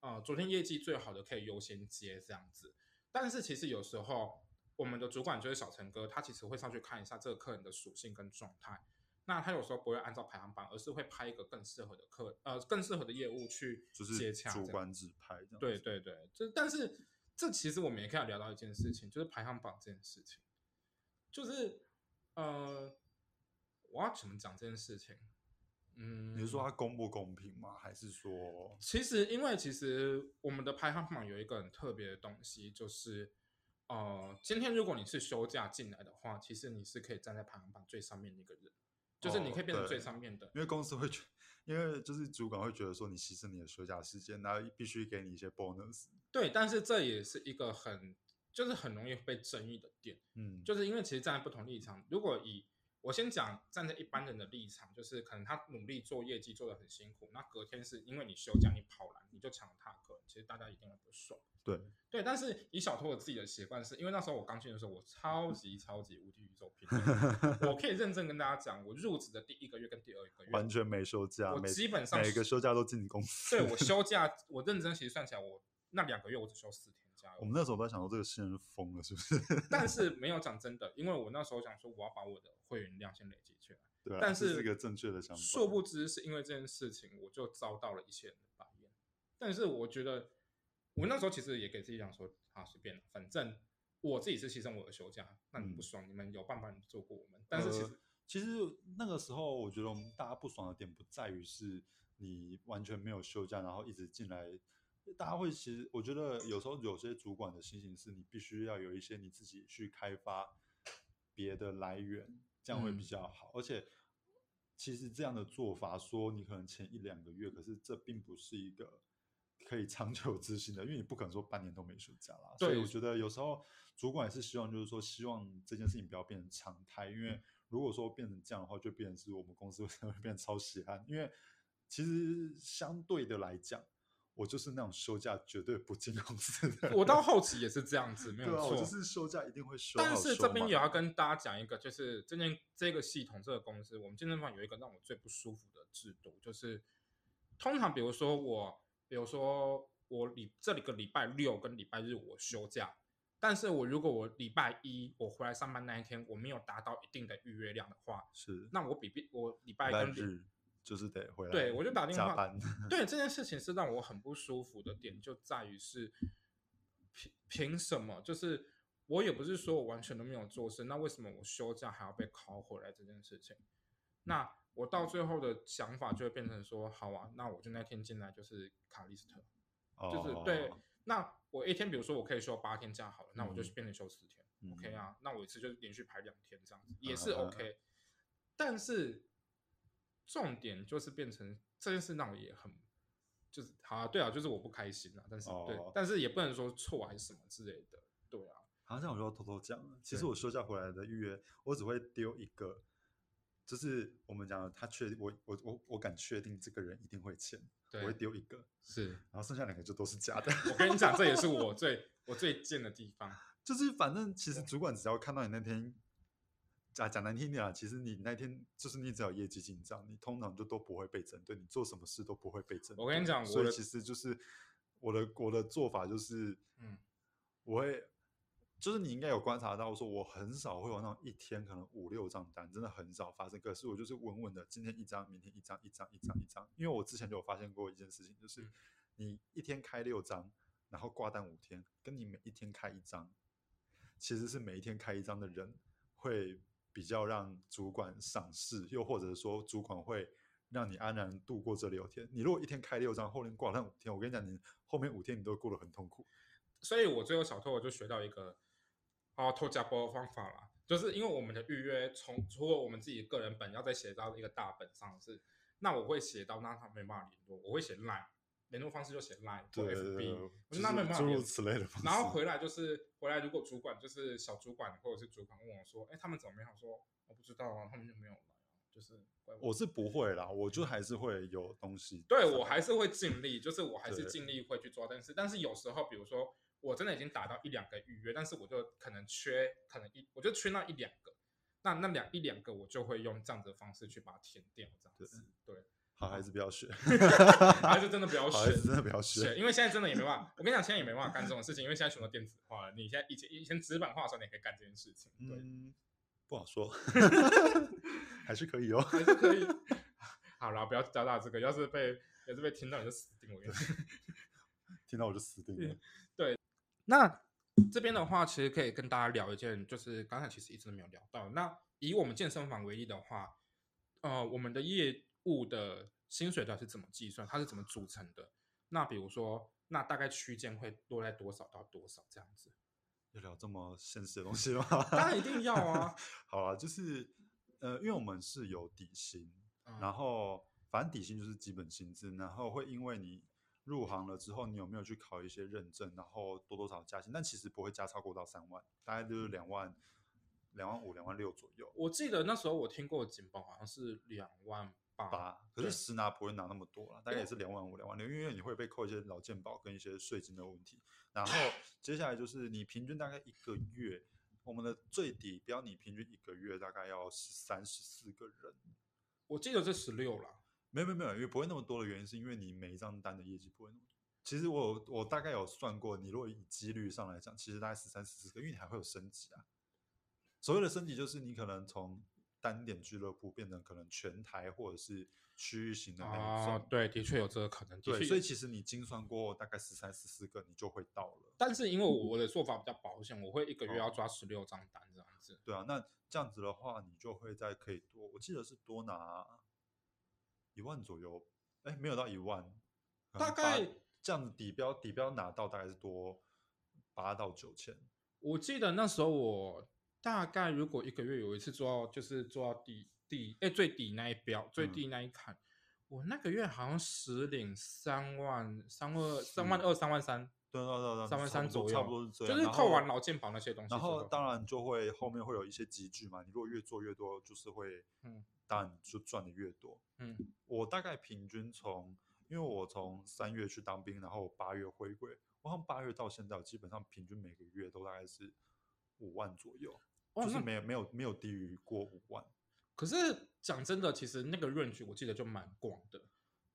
呃昨天业绩最好的可以优先接这样子。但是其实有时候我们的主管就是小陈哥，他其实会上去看一下这个客人的属性跟状态。那他有时候不会按照排行榜，而是会拍一个更适合的客，呃，更适合的业务去就是接洽。主观指派这样。对对对，这但是这其实我们也可以聊到一件事情，就是排行榜这件事情，就是呃，我要怎么讲这件事情？嗯，你是说它公不公平吗？还是说，其实因为其实我们的排行榜有一个很特别的东西，就是呃，今天如果你是休假进来的话，其实你是可以站在排行榜最上面那个人。就是你可以变成最上面的，因为公司会觉，因为就是主管会觉得说你牺牲你的休假时间，然后必须给你一些 bonus。对，但是这也是一个很，就是很容易被争议的点。嗯，就是因为其实站在不同立场，如果以我先讲站在一般人的立场，就是可能他努力做业绩做的很辛苦，那隔天是因为你休假你跑来，你就抢了他客人，其实大家一定会不爽。对对，但是以小托我自己的习惯是，因为那时候我刚进的时候，我超级超级无敌宇宙拼，[LAUGHS] 我可以认真跟大家讲，我入职的第一个月跟第二个月完全没休假，我基本上每个休假都进公司。对我 [LAUGHS] 休假，我认真其实算起来，我那两个月我只休四天假。我们那时候都在想说，这个新人疯了是不是？[LAUGHS] 但是没有讲真的，因为我那时候想说，我要把我的会员量先累积起来。对，但是是一个正确的想法。殊不知是因为这件事情，我就遭到了一些人的白眼。但是我觉得。我那时候其实也给自己讲说，啊，随便，反正我自己是牺牲我的休假，那你不爽，你们有办法做过我们。但是其实，其实那个时候，我觉得我们大家不爽的点不在于是你完全没有休假，然后一直进来，大家会其实我觉得有时候有些主管的心情是你必须要有一些你自己去开发别的来源，这样会比较好。而且其实这样的做法，说你可能前一两个月，可是这并不是一个。可以长久执行的，因为你不可能说半年都没休假啦。所以我觉得有时候主管也是希望，就是说希望这件事情不要变成常态。因为如果说变成这样的话，就变成是我们公司 [LAUGHS] 会变成超稀罕。因为其实相对的来讲，我就是那种休假绝对不进公司的。我到后期也是这样子，没有错，就是休假一定会休。但是这边也要跟大家讲一个，就是这件这个系统这个公司，我们健身房有一个让我最不舒服的制度，就是通常比如说我。比如说，我礼这里个礼拜六跟礼拜日我休假，但是我如果我礼拜一我回来上班那一天我没有达到一定的预约量的话，是，那我比我礼拜跟日就是得回来，对我就打电话，班。对这件事情是让我很不舒服的点，就在于是凭凭什么？就是我也不是说我完全都没有做事，那为什么我休假还要被考回来这件事情？那我到最后的想法就会变成说，好啊，那我就那天进来就是卡利斯特，哦就是对。那我一天，比如说我可以休八天假好了，那我就变成休四天，OK 啊？那我一次就连续排两天这样子也是 OK。但是重点就是变成这件事让我也很就是好啊，对啊，就是我不开心啊。但是对，但是也不能说错还是什么之类的，对啊。好像我就要偷偷讲了，其实我休假回来的预约，我只会丢一个。就是我们讲的，他确定我我我我敢确定这个人一定会签，我会丢一个，是，然后剩下两个就都是假的。我跟你讲，这也是我最我最贱的地方。[LAUGHS] 就是反正其实主管只要看到你那天，讲讲难听点啊，其实你那天就是你只要业绩紧张，你通常就都不会被针对，你做什么事都不会被针对。我跟你讲，所以其实就是我的我的做法就是，嗯，我会。就是你应该有观察到，说我很少会有那种一天可能五六张单，真的很少发生。可是我就是稳稳的，今天一张，明天一张，一张一张一张。因为我之前就有发现过一件事情，就是你一天开六张，然后挂单五天，跟你每一天开一张，其实是每一天开一张的人会比较让主管赏识，又或者说主管会让你安然度过这六天。你如果一天开六张，后面挂那五天，我跟你讲，你后面五天你都过得很痛苦。所以我最后小偷我就学到一个。哦，偷加波的方法啦，就是因为我们的预约从除了我们自己个人本要再写到一个大本上是，那我会写到那他没办法联络，我会写烂联络方式就写 line 或 FB，我就那没办法诸如此类的方式。然后回来就是回来，如果主管就是小主管或者是主管问我说，哎，他们怎么没有？说我不知道啊，他们就没有来啊。就是怪我我是不会啦，我就还是会有东西。对我还是会尽力，就是我还是尽力会去抓，但是。但是有时候，比如说我真的已经打到一两个预约，但是我就可能缺，可能一我就缺那一两个，那那两一两个我就会用这样子的方式去把它填掉，这样子。对，好孩子不要学，[LAUGHS] 还是真的不要学好孩子真的不要学。因为现在真的也没办法。我跟你讲，现在也没办法干这种事情，因为现在全都电子化了。你现在以前以前纸板化的时候，你也可以干这件事情，对，嗯，不好说，[LAUGHS] 还是可以哦。还是可以。好了，不要交大这个，要是被要是被听到你就死定了。听到我就死定了。[LAUGHS] 对那这边的话，其实可以跟大家聊一件，就是刚才其实一直都没有聊到。那以我们健身房为例的话，呃，我们的业务的薪水到底是怎么计算？它是怎么组成的？那比如说，那大概区间会落在多少到多少这样子？要聊这么现实的东西吗？[LAUGHS] 当然一定要啊。[LAUGHS] 好啊，就是呃，因为我们是有底薪，嗯然后反正底薪就是基本薪资，然后会因为你入行了之后，你有没有去考一些认证，然后多多少少加薪，但其实不会加超过到三万，大概就是两万、两万五、两万六左右。我记得那时候我听过的警报好像是两万八，可是实拿不会拿那么多了，大概也是两万五、两万六，因为你会被扣一些劳健保跟一些税金的问题。然后 [LAUGHS] 接下来就是你平均大概一个月，我们的最底标你平均一个月大概要十三、十四个人。我记得是十六啦。没有没有没有，因为不会那么多的原因是因为你每一张单的业绩不会那么多。其实我我大概有算过，你如果以几率上来讲，其实大概十三、十四个，因为你还会有升级啊。所谓的升级就是你可能从单点俱乐部变成可能全台或者是区域型的那一种。啊，对，的确有这个可能。的对，所以其实你精算过大概十三、十四个，你就会到了。但是因为我的做法比较保险，我会一个月哦要抓十六张单这样子。对啊，那这样子的话，你就会在可以多，我记得是多拿一万左右，哎，没有到一万，大概这样子底标底标拿到大概是多八到九千。我记得那时候我大概如果一个月有一次做到，就是做到底底哎最底那一标最嗯低那一坎，我那个月好像实领三万三万三万二三万三，对对对对，三万三左右，差不多是这样。就是扣完劳健保那些东西之然后。后当然就会后面会有一些集聚嘛，你如果越做越多，就是会，嗯当然就赚的越多。嗯我大概平均从，因为我从三月去当兵，然后八月回归，我好像八月到现在，我基本上平均每个月都大概是五万左右，就是没有没有没有低于过五万。可是讲真的，其实那个 range 我记得就蛮广的。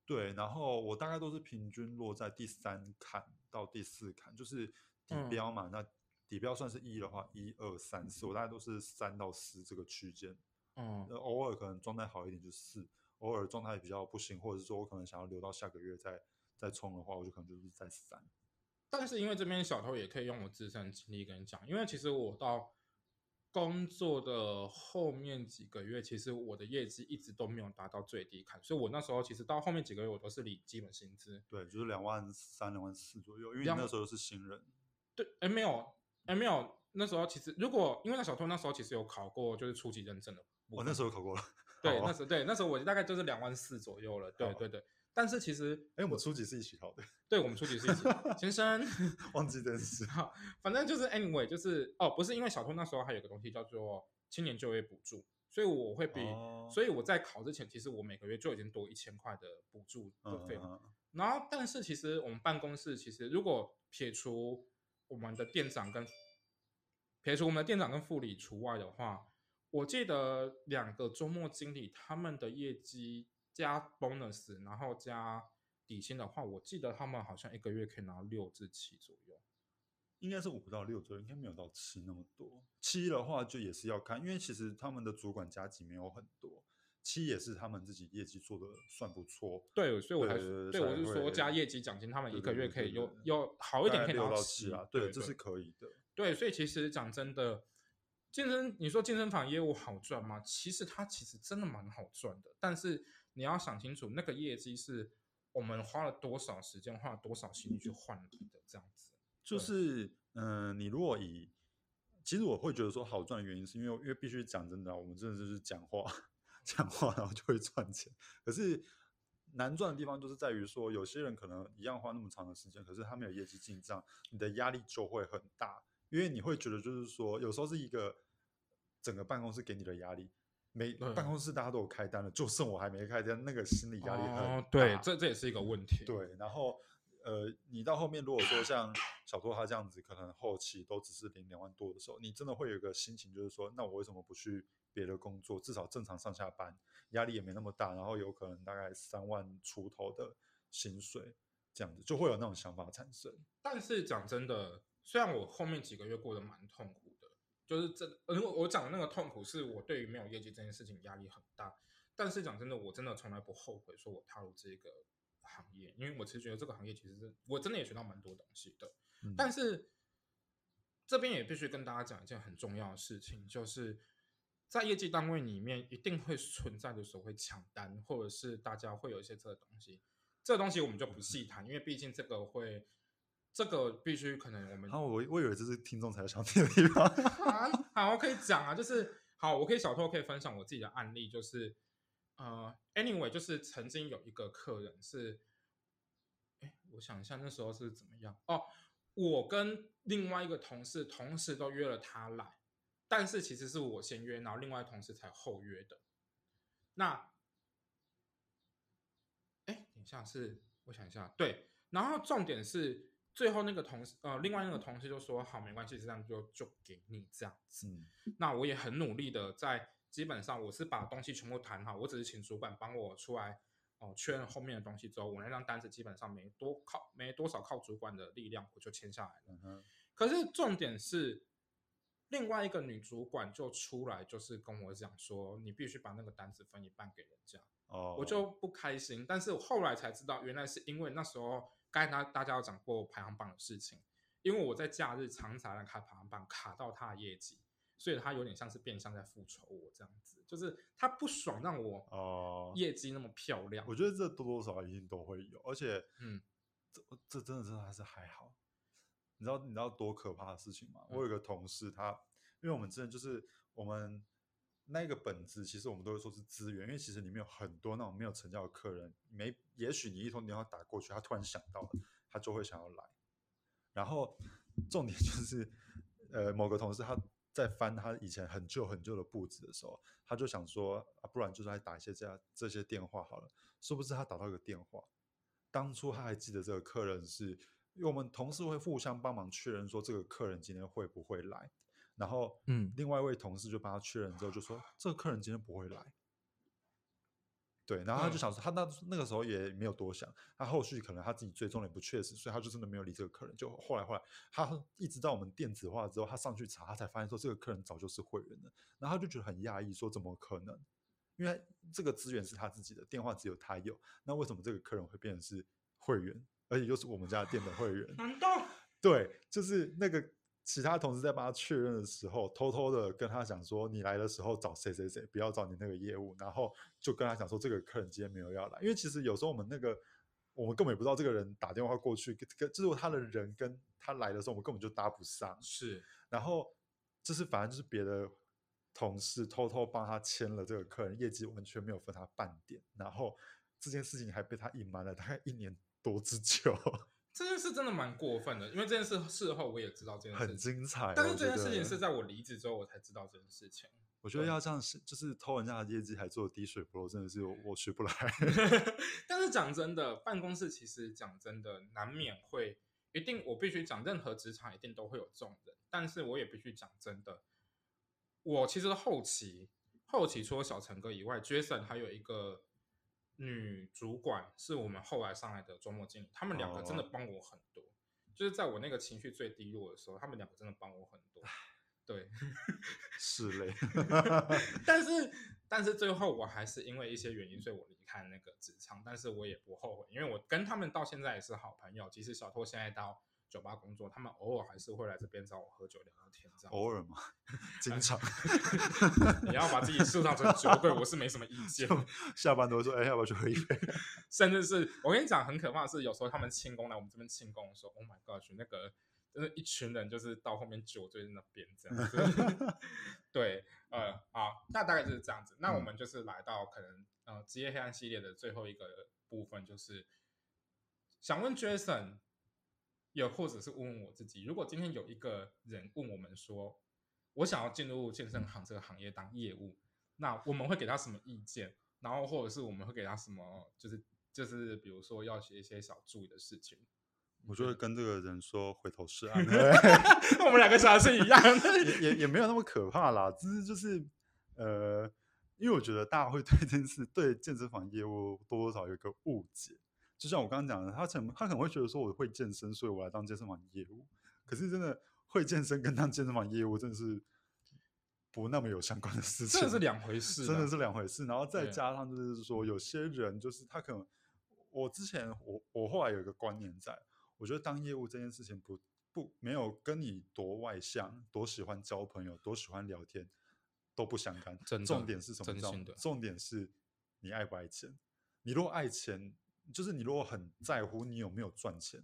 对，然后我大概都是平均落在第三坎到第四坎，就是底嗯标嘛。那底标算是一的话，一二三四，我大概都是三到四这个区间。嗯呃，偶尔可能状态好一点就四，偶尔状态比较不行，或者是说我可能想要留到下个月再再冲的话，我就可能就是在三。但是因为这边小偷也可以用我自身的经历跟你讲，因为其实我到工作的后面几个月，其实我的业绩一直都没有达到最低坎，所以我那时候其实到后面几个月我都是领基本薪资。对，就是两万三、两万四左右，因为你那时候是新人。对，哎没有，哎没有，那时候其实如果因为那小偷那时候其实有考过就是初级认证的我、分，那时候考过了。对 [LAUGHS] 好那时候对那时候我大概就是两万四左右了，对好对对。但是其实哎，我们初级是一起考的，对我们初级是一起先生。[LAUGHS] 忘记这件事。好，反正就是 anyway，就是哦，不是因为小偷那时候还有个东西叫做青年就业补助，所以我会比，哦所以我在考之前，其实我每个月就已经多一千块的补助的费用。然后，但是其实我们办公室其实如果撇除我们的店长跟撇除我们的店长跟副理除外的话，我记得两个周末经理他们的业绩加 bonus，然后加底薪的话，我记得他们好像一个月可以拿六至七左右。应该是五到六左右，应该没有到七那么多。七的话就也是要看，因为其实他们的主管加级没有很多，七也是他们自己业绩做的算不错，对，所以我才对我是说加业绩奖金，他们一个月可以有有好一点可以拿到七七啊，对，这是可以的。对，所以其实讲真的，健身你说健身房业务好赚吗？其实它其实真的蛮好赚的，但是你要想清楚，那个业绩是我们花了多少时间，花了多少心力去换来的，这样子。就是，嗯、你如果以，其实我会觉得说好赚的原因，是因为因为必须讲真的啊、我们真的就是讲话，讲话然后就会赚钱。可是难赚的地方就是在于说，有些人可能一样花那么长的时间，可是他没有业绩进账，你的压力就会很大，因为你会觉得就是说，有时候是一个整个办公室给你的压力。每办公室大家都有开单了，就剩我还没开单，那个心理压力很大。哦，对，这这也是一个问题。对，然后呃，你到后面如果说像小托他这样子，可能后期都只是领两万多的时候，你真的会有一个心情，就是说，那我为什么不去别的工作？至少正常上下班，压力也没那么大，然后有可能大概三万出头的薪水，这样子就会有那种想法产生。但是讲真的，虽然我后面几个月过得蛮痛苦的，就是真，呃，我我讲的那个痛苦是我对于没有业绩这件事情压力很大。但是讲真的，我真的从来不后悔说我踏入这个行业，因为我其实觉得这个行业其实是我真的也学到蛮多东西的。嗯但是这边也必须跟大家讲一件很重要的事情，就是在业绩单位里面一定会存在的所谓抢单，或者是大家会有一些这个东西。这个东西我们就不细谈，因为毕竟这个会，这个必须可能我们然后我我以为这是听众才想听的地方。[LAUGHS] 啊，[LAUGHS] 好，我可以讲啊，就是好，我可以小偷可以分享我自己的案例，就是呃，anyway，就是曾经有一个客人是，哎，我想一下那时候是怎么样哦，我跟另外一个同事同时都约了他来，但是其实是我先约，然后另外同事才后约的。那，哎，等一下是我想一下，对，然后重点是最后那个同事，呃，另外那个同事就说好，没关系，这样就就给你这样子。嗯那我也很努力的在，基本上我是把东西全部谈好，我只是请主管帮我出来哦、确认后面的东西之后，我那张单子基本上没多靠没多少靠主管的力量，我就签下来了。可是重点是，另外一个女主管就出来就是跟我讲说，你必须把那个单子分一半给人家。哦，我就不开心。但是我后来才知道，原来是因为那时候刚才大大家有讲过排行榜的事情，因为我在假日常常来开排行榜，卡到他的业绩，所以他有点像是变相在复仇我这样子，就是他不爽让我哦，业绩那么漂亮。我觉得这多多少少一定都会有，而且，嗯，这这真的真的还是还好。你知道你知道多可怕的事情吗？嗯我有个同事，他因为我们之前就是我们那个本质，其实我们都会说是资源，因为其实里面有很多那种没有成交的客人，没也许你一通电话打过去，他突然想到了，他就会想要来。然后重点就是，呃，某个同事他在翻他以前很旧很旧的簿子的时候，他就想说啊，不然就是来打一些这样这些电话好了。殊不知他打到一个电话，当初他还记得这个客人是，因为我们同事会互相帮忙确认说这个客人今天会不会来，然后嗯另外一位同事就帮他确认之后就说这个客人今天不会来。对，然后他就嗯想说，他那那个时候也没有多想，他后续可能他自己追踪的也不确实，所以他就真的没有理这个客人。就后来后来，他一直到我们电子化之后，他上去查，他才发现说这个客人早就是会员了，然后他就觉得很讶异，说怎么可能？因为这个资源是他自己的，电话只有他有，那为什么这个客人会变成是会员，而且又是我们家店的会员？难道对，就是那个其他同事在帮他确认的时候，偷偷的跟他讲说，你来的时候找谁谁谁，不要找你那个业务，然后就跟他讲说，这个客人今天没有要来，因为其实有时候我们那个我们根本也不知道这个人打电话过去，跟跟就是他的人跟他来的时候，我们根本就搭不上，是。然后就是反正就是别的同事偷偷帮他签了这个客人，业绩完全没有分他半点，然后这件事情还被他隐瞒了大概一年多之久，这件事真的蛮过分的？因为这件事事后我也知道这件事很，精彩。但是这件事情是在我离职之后我才知道这件事情。我觉得要这样是，就是偷人家的业绩还做滴水不漏，真的是我我学不来。[LAUGHS] 但是讲真的，办公室其实讲真的难免会一定，我必须讲，任何职场一定都会有这种人。但是我也必须讲真的，我其实后期后期除了小陈哥以外，Jason 还有一个女主管是我们后来上来的周末经理，他们两个真的哦帮我很多。就是在我那个情绪最低落的时候，他们两个真的帮我很多。对，是嘞，但是但是最后我还是因为一些原因，所以我离开那个职场，但是我也不后悔，因为我跟他们到现在也是好朋友。即使小托现在到酒吧工作，他们偶尔还是会来这边找我喝酒聊聊天，这样。偶尔嘛，[LAUGHS] 经常 [LAUGHS] 你要把自己塑造成酒鬼，我是没什么意见。下班都会说，哎，要不要去喝一杯？[LAUGHS] 甚至是我跟你讲，很可怕的是，有时候他们庆功来我们这边庆功的时候，Oh my God，那个就是一群人就是到后面酒醉在那边这样子。对，呃，好，那大概就是这样子。那我们就是来到可能呃职业黑暗系列的最后一个部分，就是想问 Jason，也或者是问问我自己，如果今天有一个人问我们说，我想要进入健身行这个行业当业务，那我们会给他什么意见？然后或者是我们会给他什么，就是就是比如说要写一些小注意的事情。我就会跟这个人说回头是岸，[LAUGHS] 我们两个想的是一样的，[LAUGHS] 也也也没有那么可怕啦，只是就是呃，因为我觉得大家会对这件事对健身房业务多多少少有个误解，就像我刚刚讲的，他可能他可能会觉得说我会健身，所以我来当健身房业务，可是真的会健身跟当健身房业务真的是不那么有相关的事情，这是两回事，[LAUGHS] 真的是两回事。然后再加上就是说，有些人就是他可能，我之前我我后来有一个观念在，我觉得当业务这件事情不不没有跟你多外向、多喜欢交朋友、多喜欢聊天都不相干。重点是什么？重点是你爱不爱钱。你如果爱钱，就是你如果很在乎你有没有赚钱，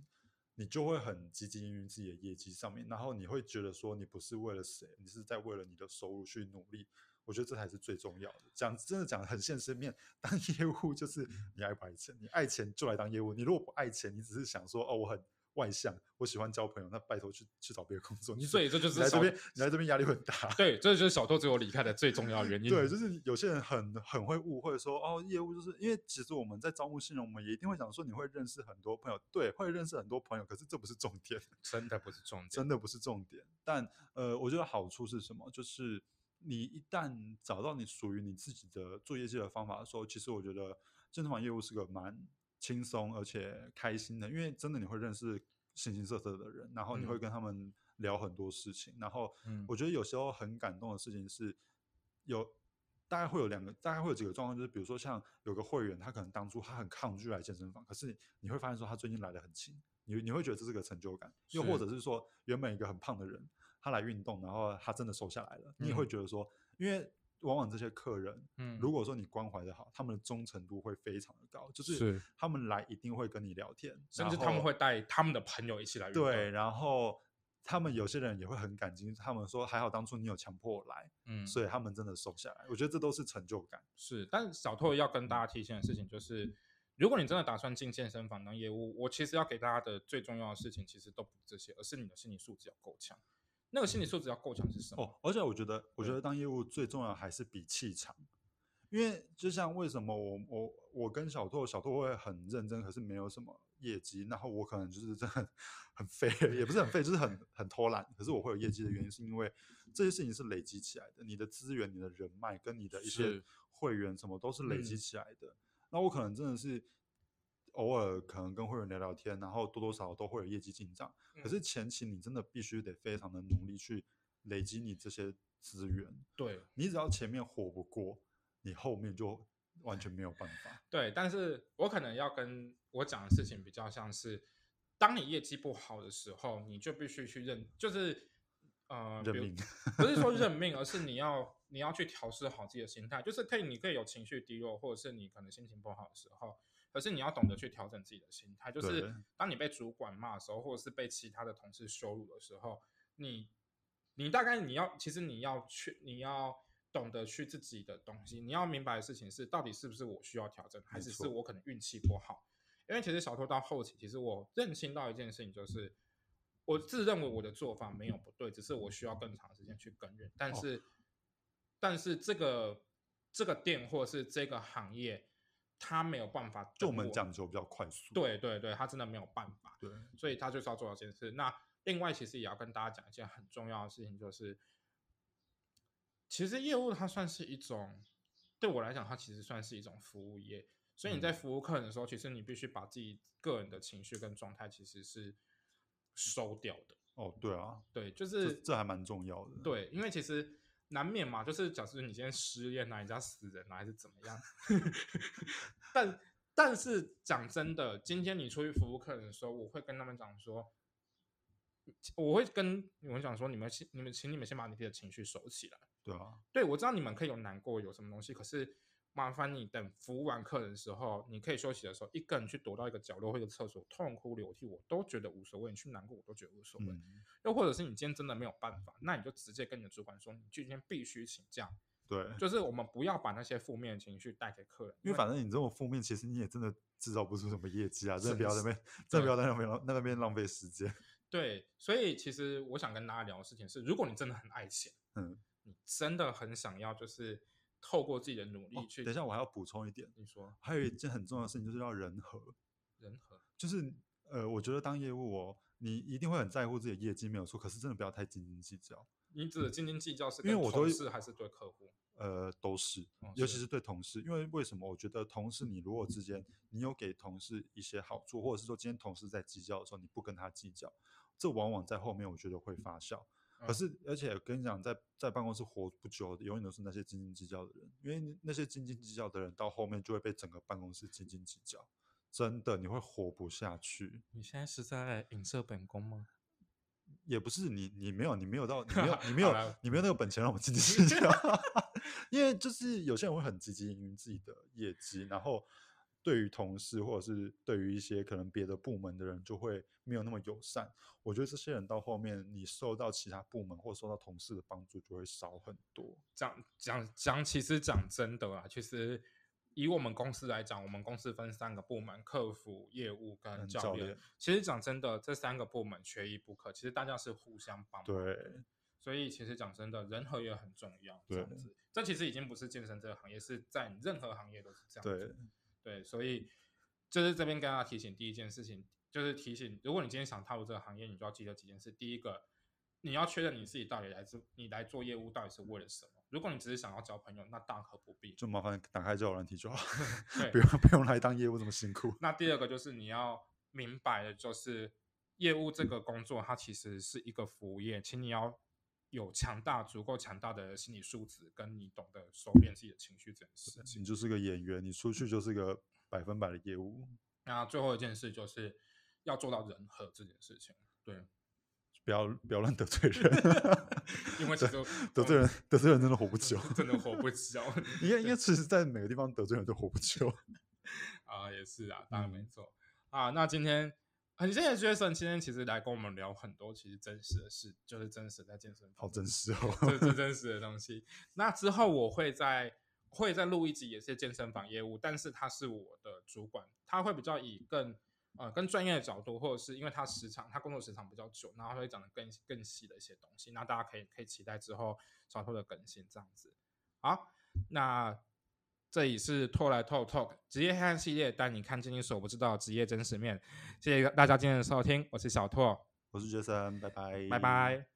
你就会很积极于自己的业绩上面，然后你会觉得说你不是为了谁，你是在为了你的收入去努力。我觉得这才是最重要的。讲真的讲很现实面，当业务就是你爱不爱钱，你爱钱就来当业务。你如果不爱钱，你只是想说哦我很外向，我喜欢交朋友，那拜托去去找别的工作。你所以这就是你来这边，你来这边压力会很大。对，这就是小偷最后离开的最重要原因。对，就是有些人很很会误会说，哦，业务就是因为其实我们在招募新人，我们也一定会想说你会认识很多朋友，对，会认识很多朋友，可是这不是重点，[LAUGHS] 真的不是重点。真的不是重点。但呃，我觉得好处是什么？就是你一旦找到你属于你自己的做业绩的方法的时候，其实我觉得健身房业务是个蛮轻松而且开心的，因为真的你会认识形形色色的人，然后你会嗯。跟他们聊很多事情，然后嗯。我觉得有时候很感动的事情是有。大概会有两个，大概会有几个状况，就是比如说像有个会员，他可能当初他很抗拒来健身房，可是你会发现说他最近来的很勤，你你会觉得这是个成就感，又或者是说原本一个很胖的人，他来运动，然后他真的瘦下来了，你也会嗯。觉得说，因为往往这些客人，嗯如果说你关怀的好，他们的忠诚度会非常的高，就是是他们来一定会跟你聊天，甚至他们后会带他们的朋友一起来。对，然后他们有些人也会很感激，他们说还好当初你有强迫我来，嗯，所以他们真的瘦下来，我觉得这都是成就感。是，但是小透要跟大家提醒的事情就是，如果你真的打算进健身房当业务，我其实要给大家的最重要的事情，其实都不是这些，而是你的心理素质要够强。那个心理素质要够强是什么？哦，而且我觉得，我觉得当业务最重要还是比气场，因为就像为什么我我我跟小拓，小拓会很认真，可是没有什么业绩，然后我可能就是真的很很废，也不是很废，就是很很偷懒，可是我会有业绩的原因，是因为这些事情是累积起来的，你的资源、你的人脉跟你的一些会员什么都是累积嗯起来的。那我可能真的是偶尔可能跟会员聊聊天，然后多多少少都会有业绩进账。可是前期你真的必须得非常的努力去累积你这些资源，对你只要前面活不过，你后面就完全没有办法。[LAUGHS] 对，但是我可能要跟我讲的事情比较像是，当你业绩不好的时候，你就必须去认，就是呃，认命不是说认 [LAUGHS] 命，而是你要你要去调试好自己的心态，就是可以你可以有情绪低落，或者是你可能心情不好的时候，可是你要懂得去调整自己的心态，就是当你被主管骂的时候，或者是被其他的同事羞辱的时候，你你大概你要其实你要去你要懂得去自己的东西，你要明白的事情是到底是不是我需要调整，还是是我可能运气不好。因为其实小偷到后期，其实我认清到一件事情，就是我自认为我的做法没有不对，只是我需要更长时间去耕耘。但哦是，但是这个这个店或是这个行业，它没有办法就我们讲究比较快速。对对对，他真的没有办法。对，所以他就是要做到这件事。那另外，其实也要跟大家讲一件很重要的事情，就是其实业务它算是一种，对我来讲，它其实算是一种服务业。所以你在嗯服务客人的时候，其实你必须把自己个人的情绪跟状态其实是收掉的。哦，对啊，对，就这是这还蛮重要的。对，因为其实难免嘛，就是假设你今天失恋了，人家死人了，还是怎么样，[LAUGHS] 但但是讲真的，今天你出去服务客人的时候，我会跟他们讲说，我会跟你们讲说，你们先你们请你们先把你的情绪收起来。对啊，对我知道你们可以有难过，有什么东西，可是麻烦你等服务完客人的时候，你可以休息的时候，一个人去躲到一个角落或者厕所痛哭流涕，我都觉得无所谓。你去难过，我都觉得无所谓。嗯，又或者是你今天真的没有办法，那你就直接跟你的主管说，你今天必须请假。对，就是我们不要把那些负面情绪带给客人，因为反正你这种负面，其实你也真的制造不出什么业绩啊，真的是不要在那边，真的不要在那边浪那边浪费时间。[LAUGHS] 对，所以其实我想跟大家聊的事情是，如果你真的很爱钱，嗯，你真的很想要就是透过自己的努力哦去。等一下，我还要补充一点，你说还有一件很重要的事情就是要人和，人和就是呃，我觉得当业务哦，你一定会很在乎自己的业绩没有错，可是真的不要太斤斤计较。你指的斤斤计较是跟因为我都同事还是对客户？呃，都是尤其是对同事，因为为什么？我觉得同事，你如果之间你有给同事一些好处，或者是说今天同事在计较的时候，你不跟他计较，这往往在后面我觉得会发酵。可嗯是，而且跟你讲，在在办公室活不久的，永远都是那些斤斤计较的人，因为那些斤斤计较的人到后面就会被整个办公室斤斤计较，真的你会活不下去。你现在是在影射本宫吗？[LAUGHS] 也不是你，你没有，你没有到，你没有，[LAUGHS] 你没有，你没有那个本钱让我们斤斤计较，[LAUGHS] 因为就是有些人会很积极营运自己的业绩，然后对于同事或者是对于一些可能别的部门的人就会没有那么友善。我觉得这些人到后面，你受到其他部门或受到同事的帮助就会少很多。讲讲讲，其实讲真的啦，其实以我们公司来讲，我们公司分三个部门：客服、业务跟跟教练。其实讲真的，这三个部门缺一不可，其实大家是互相帮忙。对，所以其实讲真的，人和也很重要。这对样子，这其实已经不是健身这个行业，是在任何行业都是这样子。对，对，所以就是这边跟大家提醒，第一件事情就是提醒，如果你今天想踏入这个行业，你就要记得几件事。第一个，你要确认你自己到底来自你来做业务到底是为了什么。如果你只是想要交朋友，那大可不必。就麻烦打开交友软体就好，[LAUGHS] 不用不用来当业务这么辛苦。那第二个就是你要明白的，就是业务这个工作，它其实是一个服务业，请你要有强大、足够强大的心理素质，跟你懂得收敛自己的情绪这件事情。你就是个演员，你出去就是个百分百的业务，那最后一件事就是要做到人和这件事情。对，不要不要乱得罪人，[LAUGHS] 因为其实得罪人得罪人真的活不久。[LAUGHS] 真的活不久应该应该其实，在每个地方得罪人都活不久。[LAUGHS] 啊，也是啊，当然没嗯错、啊。那今天很谢谢 Jason 今天其实来跟我们聊很多其实真实的事，就是真实在健身房好真实哦。[LAUGHS] 这是真实的东西。那之后我会在会再录一集，也是健身房业务，但是他是我的主管，他会比较以更呃更专业的角度，或者是因为他时长他工作时长比较久，然后他会讲的更更细的一些东西。那大家可以可以期待之后稍后的更新这样子。好，那。这里是拓来拓 Talk 职业黑暗系列，带你看见你所不知道的职业真实面。谢谢大家今天的收听，我是小拓，我是杰森，拜拜，拜拜。